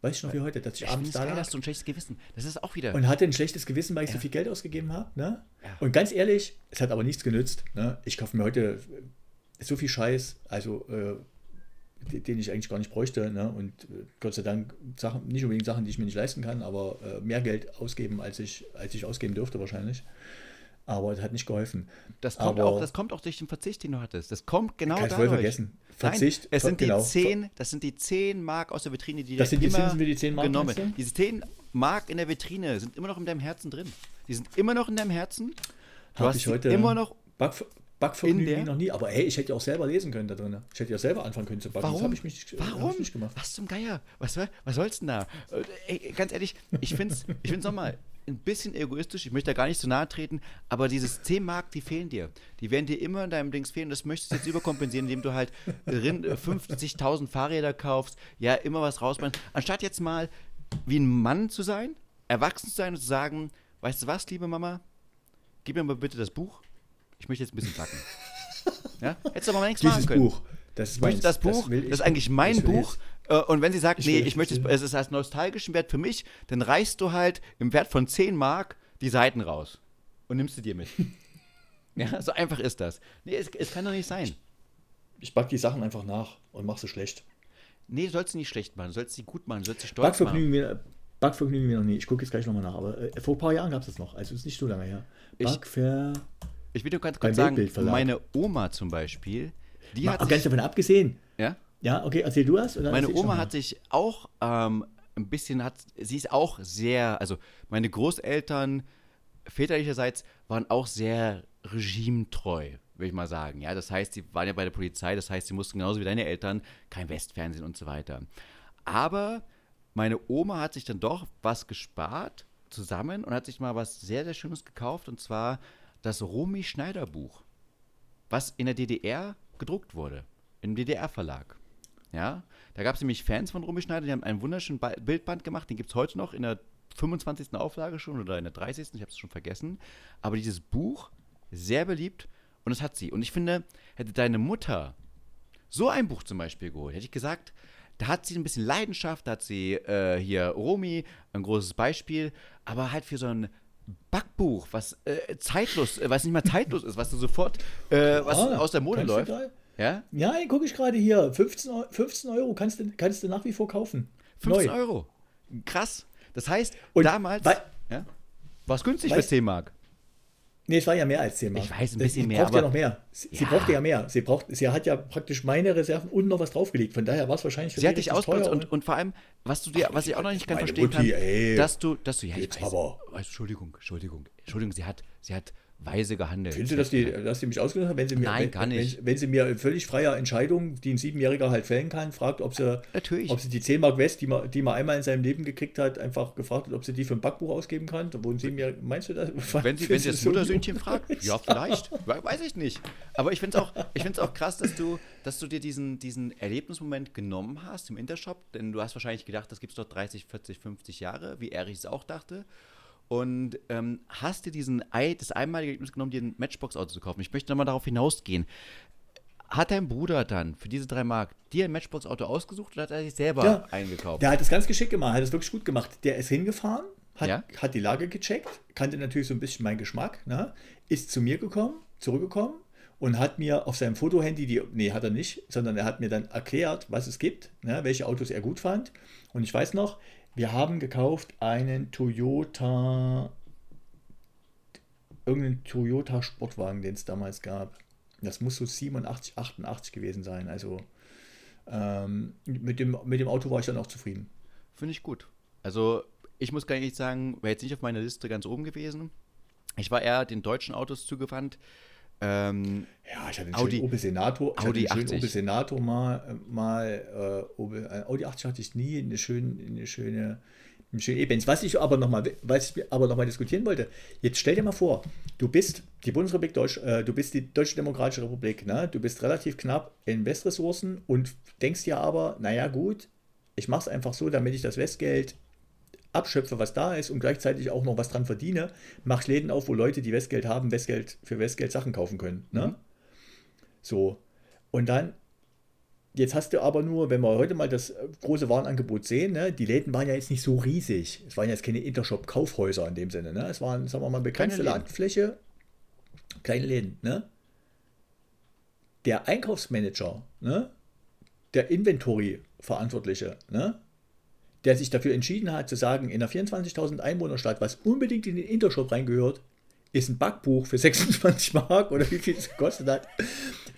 Weiß ich noch wie heute, dass ich Ich abends da geil, hast du ein schlechtes Gewissen. Das ist auch wieder. und hatte ein schlechtes Gewissen, weil ich so Ja. viel Geld ausgegeben habe. Ne? Ja. Und ganz ehrlich, es hat aber nichts genützt. Ne? Ich kaufe mir heute so viel Scheiß, also äh, den- ich eigentlich gar nicht bräuchte. Ne? Und äh, Gott sei Dank Sachen, nicht unbedingt Sachen, die ich mir nicht leisten kann, aber äh, mehr Geld ausgeben, als ich, als ich ausgeben dürfte wahrscheinlich. Aber es hat nicht geholfen. das, kommt aber- auch, das kommt auch durch den Verzicht, den du hattest. Das kommt genau Kannst du voll dadurch. vergessen. Verzicht, Nein, es sind die genau. 10, das sind die 10 Mark aus der Vitrine, die Das sind die immer für die 10 Mark, genommen. Diese 10 Mark in der Vitrine sind immer noch in deinem Herzen drin. Die sind immer noch in deinem Herzen. Du Hab hast ich heute immer noch Back, Backvergnügen der- noch nie. Aber hey, ich hätte ja auch selber lesen können da drin. Ich hätte ja selber anfangen können zu backen. Das Warum? habe ich mich hab Warum? ich nicht gemacht. Was zum Geier? Was, was soll's denn da? Äh, Ey, ganz ehrlich, ich finde es ich find's nochmal ein bisschen egoistisch. Ich möchte da gar nicht zu nahe treten, aber dieses 10 Mark, die fehlen dir. Die werden dir immer in deinem Dings fehlen. Das möchtest du jetzt überkompensieren, indem du halt Rind- 50.000 Fahrräder kaufst, ja, immer was rausbringst. Anstatt jetzt mal wie ein Mann zu sein, erwachsen zu sein und zu sagen, weißt du was, liebe Mama, gib mir mal bitte das Buch. Ich möchte jetzt ein bisschen backen. [LAUGHS] Ja? Hättest du aber mal nichts machen Dieses können. Buch. Das ist Ich meins. das Buch, das, ich- ist eigentlich mein ich Buch. Äh, Und wenn sie sagt, Ich nee, ich möchte, es, jetzt- ist als nostalgischen Wert für mich, dann reißt du halt im Wert von 10 Mark die Seiten raus und nimmst sie dir mit. [LAUGHS] ja, so einfach ist das. Nee, es, es kann doch nicht sein. Jetzt, ich back die Sachen einfach nach und mach sie schlecht. Nee, du sollst sie nicht schlecht machen, du sollst sie gut machen, du sollst sie stolz machen. Backvergnügen wir, Backvergnügen wir noch nie. Ich gucke jetzt gleich nochmal nach. Aber äh, vor ein paar Jahren gab es das noch. Also ist nicht so lange her. Ich- Backver. Ich will nur ganz kurz sagen, meine Oma zum Beispiel, die Mal, hat ganz sich, davon abgesehen. ja, Ja, okay, erzähl du. Oder Meine ich Oma hat sich auch ähm, ein bisschen, hat, sie ist auch sehr, also meine Großeltern väterlicherseits waren auch sehr regimetreu, würde ich mal sagen. Ja, das heißt, sie waren ja bei der Polizei, das heißt, sie mussten genauso wie deine Eltern kein Westfernsehen und so weiter. Aber meine Oma hat sich dann doch was gespart zusammen und hat sich mal was sehr, sehr Schönes gekauft und zwar das Romy Schneider Buch, was in der DDR gedruckt wurde, im DDR-Verlag. Ja, da gab es nämlich Fans von Romy Schneider, die haben einen wunderschönen Ba- Bildband gemacht, den gibt es heute noch in der 25. Auflage schon oder in der 30. Ich habe es schon vergessen. Aber dieses Buch, sehr beliebt und das hat sie. Und ich finde, hätte deine Mutter so ein Buch zum Beispiel geholt, hätte ich gesagt, da hat sie ein bisschen Leidenschaft, da hat sie äh, hier Romy, ein großes Beispiel, aber halt für so ein Backbuch, was äh, zeitlos, äh, was nicht mal zeitlos ist, was du sofort, äh, was Ah, aus der Mode läuft. Ja? Ja, gucke ich gerade hier. 15, Eu- 15 Euro kannst du, kannst du nach wie vor kaufen. 15 Neu. Euro. Krass. Das heißt, Und damals ja, war es günstig für Weißt- 10 Mark. Nee, es war ja mehr als 10 Mark. Ich weiß, ein Das- bisschen sie mehr, braucht ja noch mehr. Sie, sie Ja. brauchte ja mehr. Sie, braucht, sie hat ja praktisch meine Reserven und noch was draufgelegt. Von daher war es wahrscheinlich für Sie hat dich ausgenutzt und, und vor allem, was du dir, was ich auch noch nicht ganz verstehen Mutti, kann, ey. dass du, dass du, ja, ich Jetzt weiß, weiß, Entschuldigung, Entschuldigung, Entschuldigung, sie hat, sie hat weise gehandelt. Findest du, dass die, dass die mich ausgenutzt hat, wenn sie mir, Nein, wenn, gar nicht. Wenn, wenn sie mir in völlig freier Entscheidung, die ein Siebenjähriger halt fällen kann, fragt, ob sie, Natürlich. ob sie die 10 Mark West, die man, die man einmal in seinem Leben gekriegt hat, einfach gefragt hat, ob sie die für ein Backbuch ausgeben kann. Wo ein Siebenjähriger, meinst du das? Wenn [LAUGHS] sie, wenn sie das Muttersöhnchen fragt, ja, [LAUGHS] vielleicht. We- Weiß ich nicht. Aber ich finde es auch, ich find's auch krass, dass du, dass du dir diesen, diesen Erlebnismoment genommen hast im Intershop, denn du hast wahrscheinlich gedacht, das gibt es doch 30, 40, 50 Jahre, wie Erich es auch dachte. Und ähm, hast dir diesen Ei, das einmalige Erlebnis genommen, dir ein Matchbox-Auto zu kaufen. Ich möchte nochmal darauf hinausgehen. Hat dein Bruder dann für diese drei Mark dir ein Matchbox-Auto ausgesucht oder hat er sich selber Ja. eingekauft? Der hat es ganz geschickt gemacht, hat es wirklich gut gemacht. Der ist hingefahren, hat, Ja. hat die Lage gecheckt, kannte natürlich so ein bisschen meinen Geschmack, ne? ist zu mir gekommen, zurückgekommen und hat mir auf seinem Fotohandy, die, nee, hat er nicht, sondern er hat mir dann erklärt, was es gibt, ne? welche Autos er gut fand. Und ich weiß noch, wir haben gekauft einen Toyota, irgendeinen Toyota Sportwagen, den es damals gab. Das muss so 87, 88 gewesen sein. Also ähm, mit, dem, mit dem Auto war ich dann auch zufrieden. Finde ich gut. Also, ich muss gar nicht sagen, wäre jetzt nicht auf meiner Liste ganz oben gewesen. Ich war eher den deutschen Autos zugewandt. Ähm, Ja, ich hatte einen Audi- schönen Opel Senator. Ich Audi hatte einen schönen 80. Opel Senator mal, mal äh, Opel, äh, Audi 80 hatte ich nie, eine schöne, eine schöne, eine schöne E-Benz. Was ich aber nochmal, was ich aber noch mal diskutieren wollte, jetzt stell dir mal vor, du bist die Bundesrepublik Deutsch, äh, du bist die Deutsche Demokratische Republik, ne? du bist relativ knapp in Westressourcen und denkst dir aber, naja gut, ich mache es einfach so, damit ich das Westgeld abschöpfe, was da ist und gleichzeitig auch noch was dran verdiene, mach Läden auf, wo Leute, die Westgeld haben, Westgeld für Westgeld Sachen kaufen können. Ne? Mhm. So. Und dann, jetzt hast du aber nur, wenn wir heute mal das große Warenangebot sehen, ne, die Läden waren ja jetzt nicht so riesig. Es waren jetzt keine Intershop-Kaufhäuser in dem Sinne. Ne? Es waren, sagen wir mal, begrenzte. Ladenfläche, kleine Läden. Ne? Der Einkaufsmanager, ne? der Inventory-Verantwortliche, ne? Der sich dafür entschieden hat, zu sagen, in einer 24.000 Einwohnerstadt, was unbedingt in den Intershop reingehört, ist ein Backbuch für [LAUGHS] 26 Mark oder wie viel es gekostet hat.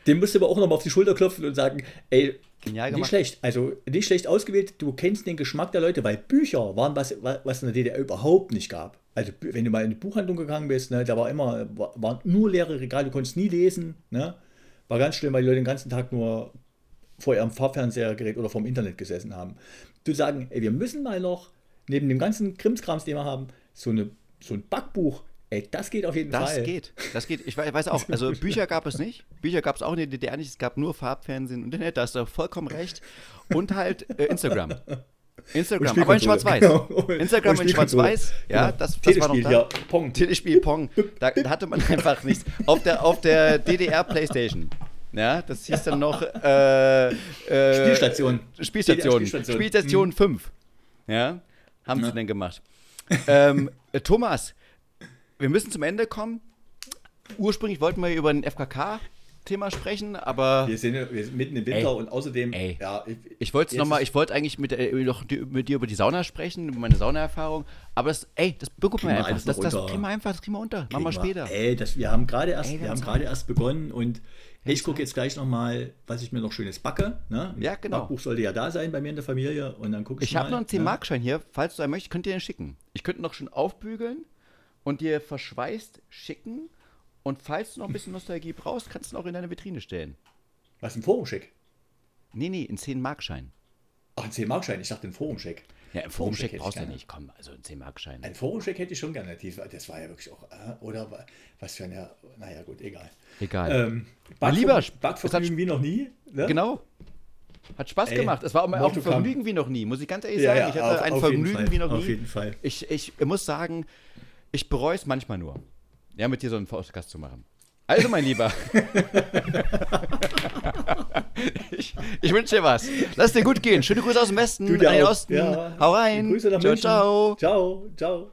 Dem musst du aber auch nochmal auf die Schulter klopfen und sagen, ey, Genial nicht schlecht, also nicht schlecht ausgewählt, du kennst den Geschmack der Leute, weil Bücher waren was, was in der DDR überhaupt nicht gab. also wenn du mal in die Buchhandlung gegangen bist, ne, da war immer, war, waren nur leere Regale, du konntest nie lesen. Ne? War ganz schlimm, weil die Leute den ganzen Tag nur vor ihrem Farbfernsehergerät oder vom Internet gesessen haben. Du sagen, ey, wir müssen mal noch, neben dem ganzen Krimskrams, den wir haben, so, eine, so ein Backbuch Ey, das geht auf jeden das Fall. Das geht. Das geht. Ich weiß auch. [LAUGHS] Also Bücher gab es nicht. Bücher gab es auch in der DDR nicht. Es gab nur Farbfernsehen und Internet. Da hast du vollkommen recht. Und halt äh, Instagram. Instagram, aber in Schwarz-Weiß. [LAUGHS] Genau. Instagram in Schwarz-Weiß, ja, genau. das, das war noch da. Ja, Pong. Telespiel Pong. Da, da, hatte man einfach nichts. Auf der, auf der DDR Playstation. Ja, das hieß dann noch äh, äh, Spielstation. Spielstation. Spielstation, Spielstation hm. 5. Ja, haben ja. sie denn gemacht. ähm, äh, Thomas, wir müssen zum Ende kommen. Ursprünglich wollten wir über den FKK Thema sprechen, aber. Wir sind, wir sind mitten im Winter ey, und außerdem. Ey, ja, ich, ich wollte noch mal, ich wollte eigentlich mit, äh, noch, mit dir über die Sauna sprechen, über meine Saunaerfahrung, aber das, ey, das begucken wir einfach. Das, das, kriegen wir einfach, das kriegen wir unter. Machen wir später. Ey, das, wir haben gerade erst, ey, wir haben gerade erst begonnen und ich gucke jetzt gleich noch mal, was ich mir noch schönes backe. Ne? Ja, genau. Backbuch sollte ja da sein bei mir in der Familie und dann gucke ich. Ich habe noch einen 10-Markschein ne? hier, falls du einen möchtest, könnt ihr den schicken. Ich könnte noch schon aufbügeln und dir verschweißt schicken. Und falls du noch ein bisschen Nostalgie brauchst, kannst du ihn auch in deine Vitrine stellen. Was, ein Forumcheck? Nee, nee, ein 10-Markschein. Ach, ein 10-Markschein, ich dachte ein Forumcheck. Ja, ein Forumcheck brauchst du ja nicht. Komm, also ein 10-Markschein. Ein Forumcheck hätte ich schon gerne. Das war ja wirklich auch, äh, oder was für eine, naja, gut, egal. Egal. Ähm, Back lieber Backvergnügen wie noch nie. Ne? Genau. Hat Spaß Ey, gemacht. Es war auch ein Vergnügen wie noch nie, muss ich ganz ehrlich ja, sagen. Ich hatte auf, ein auf Vergnügen wie noch nie. Auf jeden Fall. Ich, ich muss sagen, ich bereue es manchmal nur, ja, mit dir so einen Podcast zu machen. Also, mein Lieber. ich, ich wünsche dir was. Lass dir gut gehen. Schöne Grüße aus dem Westen, du dir Osten. Ja. Hau rein. Grüße nach ciao, ciao. Ciao, ciao.